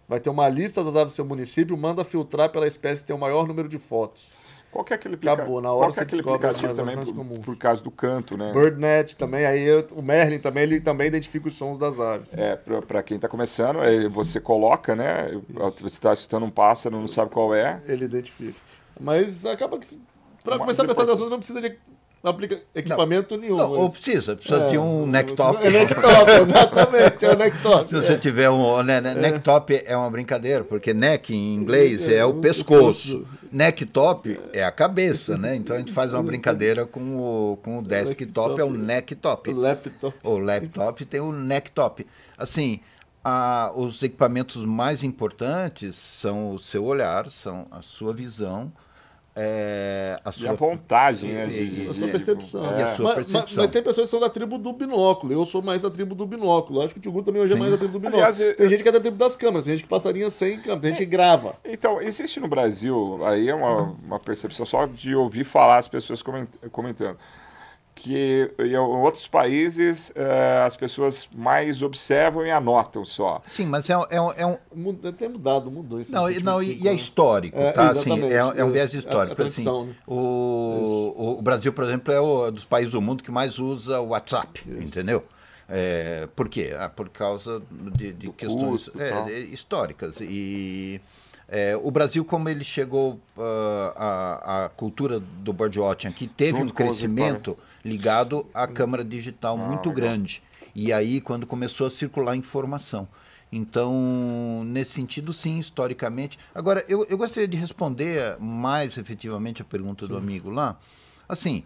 Vai ter uma lista das aves do seu município, manda filtrar pela espécie que tem o maior número de fotos. Qual é aquele, aplica... Acabou, na hora Qual que é aquele aplicativo também por, comum. por causa do canto, né? BirdNet também, aí eu, o Merlin também, ele também identifica os sons das aves. É, para quem está começando, você coloca, né? Isso. Você está escutando um pássaro, não sabe qual é. Ele identifica. Mas acaba que, para começar a prestar atenção, não precisa de não aplica equipamento não, nenhum. Não, ou precisa, precisa é, de um necktop. É necktop, exatamente, é o necktop. Se você é. tiver um. Né, né, necktop é uma brincadeira, porque neck em inglês é, é o pescoço. Necktop é a cabeça, né? Então a gente faz uma brincadeira com o, com o desktop, é o necktop. O laptop. O laptop tem o necktop. Assim, a, os equipamentos mais importantes são o seu olhar, são a sua visão é, a sua e a vontade, né? a sua percepção. É. A sua percepção. Mas, mas, tem pessoas que são da tribo do binóculo. Eu sou mais da tribo do binóculo. Acho que o Tio também hoje é mais da tribo do binóculo. Aliás, tem gente que é da tribo das câmeras, tem gente que passarinha sem câmera, tem gente que grava. Então, existe no Brasil, aí é uma, uma percepção só de ouvir falar as pessoas comentando que em outros países uh, as pessoas mais observam e anotam só. Sim, mas é, é, é um... Deve ter mudado, mudou isso. Não, não e, e, é histórico, é, tá? Assim, é, é um viés histórico. É, assim, né? o, o Brasil, por exemplo, é um dos países do mundo que mais usa o WhatsApp, isso. entendeu? É, por quê? Ah, por causa de, de questões custo, é, históricas. E é, o Brasil, como ele chegou uh, a, a cultura do birdwatching aqui, teve Junto um crescimento ligado à câmara digital ah, muito grande. E aí, quando começou a circular informação. Então, nesse sentido, sim, historicamente. Agora, eu, eu gostaria de responder mais efetivamente a pergunta sim. do amigo lá. Assim,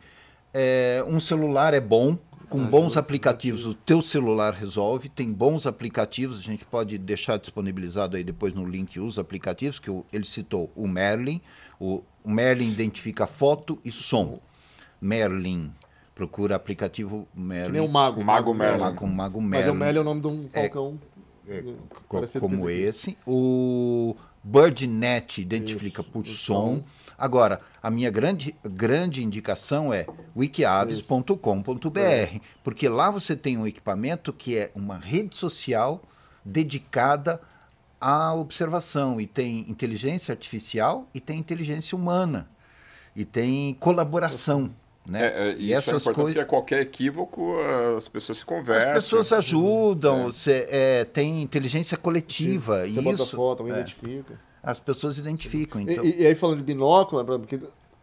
é, um celular é bom, com bons aplicativos, o teu celular resolve. Tem bons aplicativos, a gente pode deixar disponibilizado aí depois no link os aplicativos, que ele citou o Merlin. O, o Merlin identifica foto e som. Merlin. Procura aplicativo Merlin. Que nem o Mago. Mago Merlin. Mago, Mago Merlin. Mas o Merlin é o nome de um é, falcão. É, é, como esse. O BirdNet identifica Isso, por som. som. Agora, a minha grande, grande indicação é wikiaves.com.br, porque lá você tem um equipamento que é uma rede social dedicada à observação e tem inteligência artificial e tem inteligência humana e tem colaboração. Né? É, é, e essas é importante coisas... porque qualquer equívoco as pessoas se conversam. As pessoas ajudam, é. Você, é, tem inteligência coletiva. Você, você isso, bota foto, alguém é. identifica. As pessoas identificam. Então... E, e, aí falando de binóculo, porque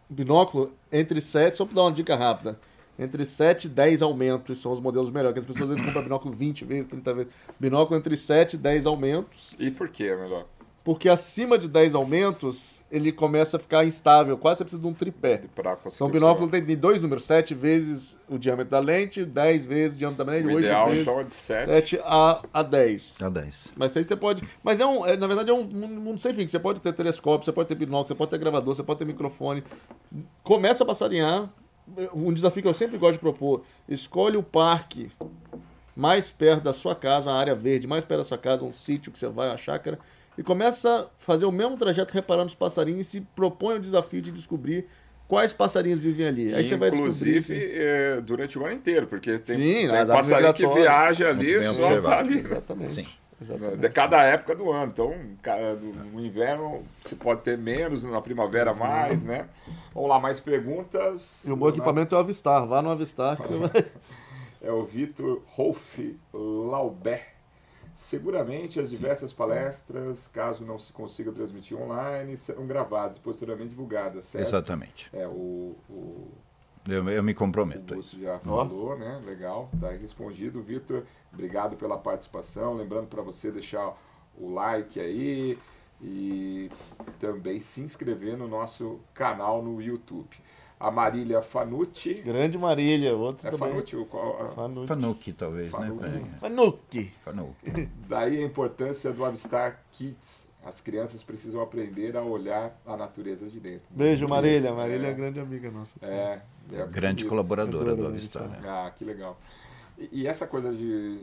binóculo entre 7, só para dar uma dica rápida, entre 7 e 10 aumentos são os modelos melhores, que as pessoas às vezes compram binóculo 20 vezes, 30 vezes. Binóculo entre 7 e 10 aumentos. E por que é melhor? Porque acima de 10 aumentos, ele começa a ficar instável, quase você precisa de um tripé. Então o binóculo tem dois números, 7 vezes o diâmetro da lente, 10 vezes o diâmetro da lente, 8 ideal, vezes então, é de 7. 7 a, a 10. A 10. Mas aí você pode... Mas é um, é, na verdade é um mundo sem fim, você pode ter telescópio, você pode ter binóculo, você pode ter gravador, você pode ter microfone. Começa a passarinhar, um desafio que eu sempre gosto de propor, escolhe o parque mais perto da sua casa, uma área verde, mais perto da sua casa, um sítio que você vai, uma chácara, e começa a fazer o mesmo trajeto reparando os passarinhos e se propõe o desafio de descobrir quais passarinhos vivem ali. Aí você vai Inclusive, é, durante o ano inteiro, porque tem, Sim, tem passarinho que viaja ali só tá ali. Exatamente. Sim. Exatamente. De cada época do ano. Então, no inverno você pode ter menos, na primavera mais, né? Vamos lá, mais perguntas. E o bom equipamento é o Avistar. Vá no Avistar que você vai. É o Vitor Rolf Laubert. Seguramente as diversas palestras, caso não se consiga transmitir online, serão gravadas e posteriormente divulgadas, certo? Exatamente. É, o, o eu, eu, me comprometo. O Lúcio já falou, oh. né? Legal, tá respondido. Vitor, obrigado pela participação. Lembrando para você deixar o like aí e também se inscrever no nosso canal no YouTube a Marília Fanucci. Grande Marília, outro é também. Fanucci, o qual? Fanucci. Fanucci, talvez, Fanucci. né? Fanucci. Fanucci. Daí a importância do Avistar Kids. As crianças precisam aprender a olhar a natureza de dentro. Beijo, Marília. Marília é, é grande amiga nossa. É. é grande colaboradora do Avistar. Né? Ah, que legal. E, e, essa coisa de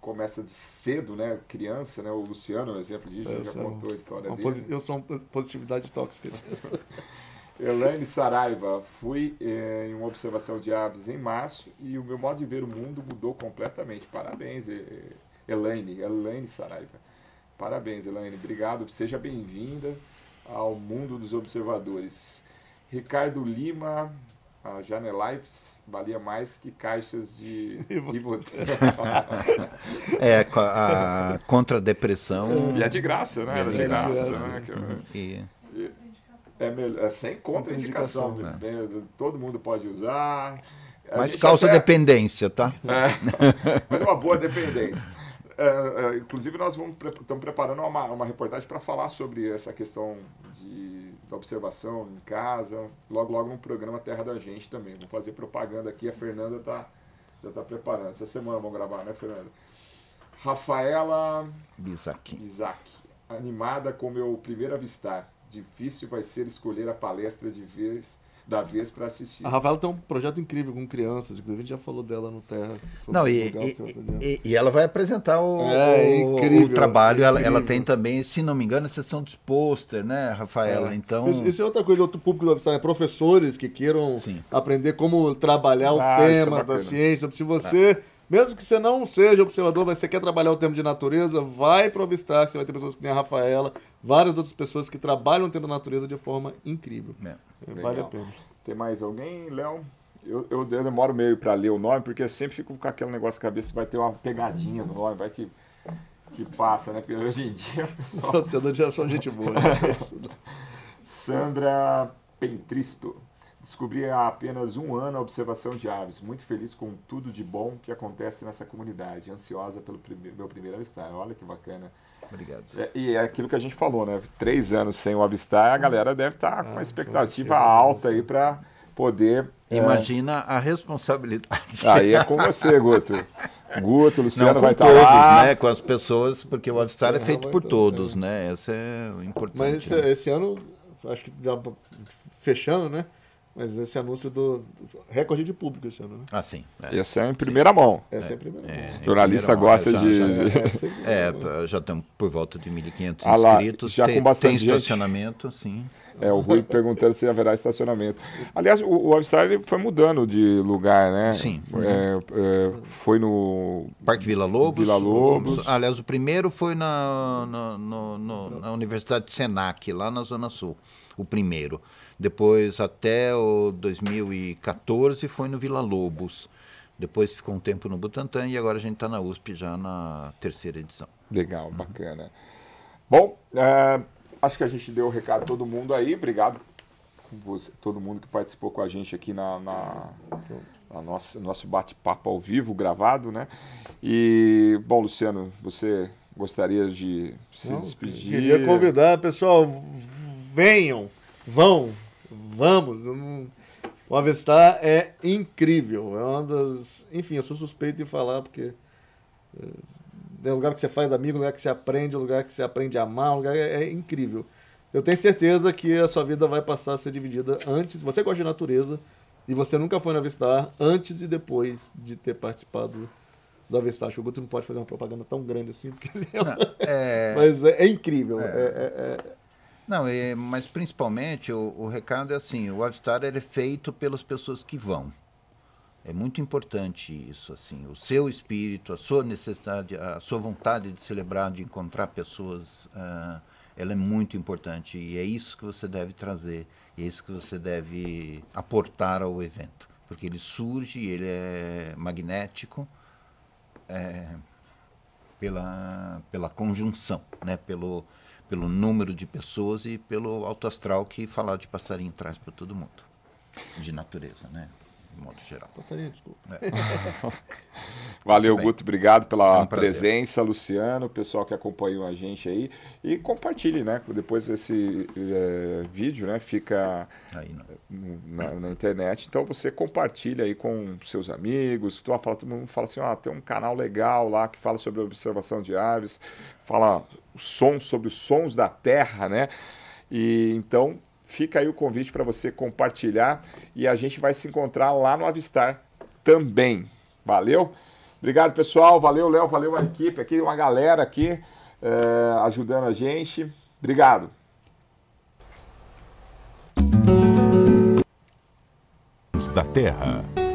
começa de cedo, né? Criança, né? O Luciano, um exemplo disso, já contou a história dele. Eu sou uma positividade tóxica. Elaine Saraiva, fui eh, em uma observação de aves em março e o meu modo de ver o mundo mudou completamente. Parabéns, Elaine, Elaine Saraiva. Parabéns, Elaine. Obrigado. Seja bem-vinda ao mundo dos observadores. Ricardo Lima, a Janelives valia mais que caixas de é, a, contra a depressão. E é de graça, né? Era de graça, graça né? E... É, melhor, é sem contraindicação. Né? Todo mundo pode usar. Mas causa até... dependência, tá? É, mas uma boa dependência. É, é, inclusive, nós vamos, estamos preparando uma, uma reportagem para falar sobre essa questão de, da observação em casa, logo, logo no programa Terra da Gente também. Vamos fazer propaganda aqui, a Fernanda tá, já está preparando. Essa semana vamos gravar, né, Fernanda? Rafaela Bizac. Bizac. Animada com meu primeiro avistar Difícil vai ser escolher a palestra de vez da vez para assistir. A Rafaela tem um projeto incrível com crianças, inclusive a gente já falou dela no Terra. Não, e, e, e, ela vai apresentar o, é, o, o trabalho. ela, ela tem também, se não me engano, a sessão de pôster, né, Rafaela? É. Então. Isso, isso, é outra coisa, outro público do é professores que queiram Sim. aprender como trabalhar o ah, é tema é da ciência. Se você. Ah mesmo que você não seja observador, mas você quer trabalhar o tema de natureza, vai para o Obstar, você vai ter pessoas que nem a Rafaela, várias outras pessoas que trabalham o tema da natureza de forma incrível. É. é vale a pena. Tem mais alguém, Léo? Eu, eu, eu, demoro meio para ler o nome, porque eu sempre fico com aquele negócio na cabeça, vai ter uma pegadinha no nome, vai que, que passa, né? Porque hoje em dia o pessoal... Os já são gente boa. Né? Sandra Pentristo. Descobri há apenas um ano a observação de aves. Muito feliz com tudo de bom que acontece nessa comunidade. Ansiosa pelo meu primeiro avistar. Olha que bacana. Obrigado. É, e é aquilo que a gente falou, né? Três anos sem o avistar, a galera deve estar tá com a ah, expectativa alta aí para poder. É, Imagina é... a responsabilidade. Aí é com você, Guto. Guto, Luciano Não, vai estar tá todos, lá. né? Com as pessoas, porque o avistar é feito por todos, né? Esse é o importante. Mas esse, né? esse ano, acho que já fechando, né? Mas esse anúncio do recorde de público esse ano, né? Ah, sim. É. Esse é em primeira mão. Essa é, é em primeira mão. É, o jornalista gosta de. Já, é, é, já estamos por volta de 1.500 ah lá, inscritos. Já tem, com bastante tem estacionamento, gente. sim. É, o Rui perguntando se haverá estacionamento. Aliás, o, o Avstar foi mudando de lugar, né? Sim. É, é, foi no. Parque Vila Lobos. Vila Lobos. Aliás, o primeiro foi na, na, no, no, na Universidade de Senac, lá na Zona Sul. O primeiro. Depois, até o 2014, foi no Vila Lobos. Depois ficou um tempo no Butantã e agora a gente está na USP já na terceira edição. Legal, bacana. Bom, é, acho que a gente deu o recado a todo mundo aí. Obrigado você, todo mundo que participou com a gente aqui na, na, na nossa, nosso bate-papo ao vivo, gravado, né? E, bom, Luciano, você gostaria de se Não, despedir? Queria convidar, pessoal, venham, vão, vamos. O Avestar é incrível. É uma das. Enfim, eu sou suspeito de falar, porque é um lugar que você faz amigo, um lugar que você aprende, um lugar que você aprende a amar, um lugar é, é incrível. Eu tenho certeza que a sua vida vai passar a ser dividida antes. Você gosta de natureza e você nunca foi no Avistar antes e depois de ter participado do Avistar. Acho que o Guto não pode fazer uma propaganda tão grande assim, porque ele é... Não, é... Mas é, é incrível. É. Não, mas principalmente o, o, recado é assim, o Avistar é feito pelas pessoas que vão. É muito importante isso, assim, o seu espírito, a sua necessidade, a sua vontade de celebrar, de encontrar pessoas, uh, ela é muito importante e é isso que você deve trazer, é isso que você deve aportar ao evento, porque ele surge, ele é magnético é, pela, pela conjunção, né, pelo pelo número de pessoas e pelo alto astral que falar de passarinho traz para todo mundo. De natureza, né? De modo geral. Passarinho, desculpa. É. Valeu, Guto. Obrigado pela é um presença, Luciano, o pessoal que acompanhou a gente aí. E compartilhe, né? Depois esse é, vídeo, né? Fica aí, na, na, internet. Então você compartilha aí com seus amigos. Tu fala, todo mundo fala assim, ó, ah, tem um canal legal lá que fala sobre observação de aves, fala sons sobre os sons da terra, né? E então fica aí o convite para você compartilhar e a gente vai se encontrar lá no Avistar também. Valeu? Obrigado, pessoal. Valeu, Léo. Valeu a equipe aqui, uma galera aqui é, ajudando a gente. Obrigado. Da Terra.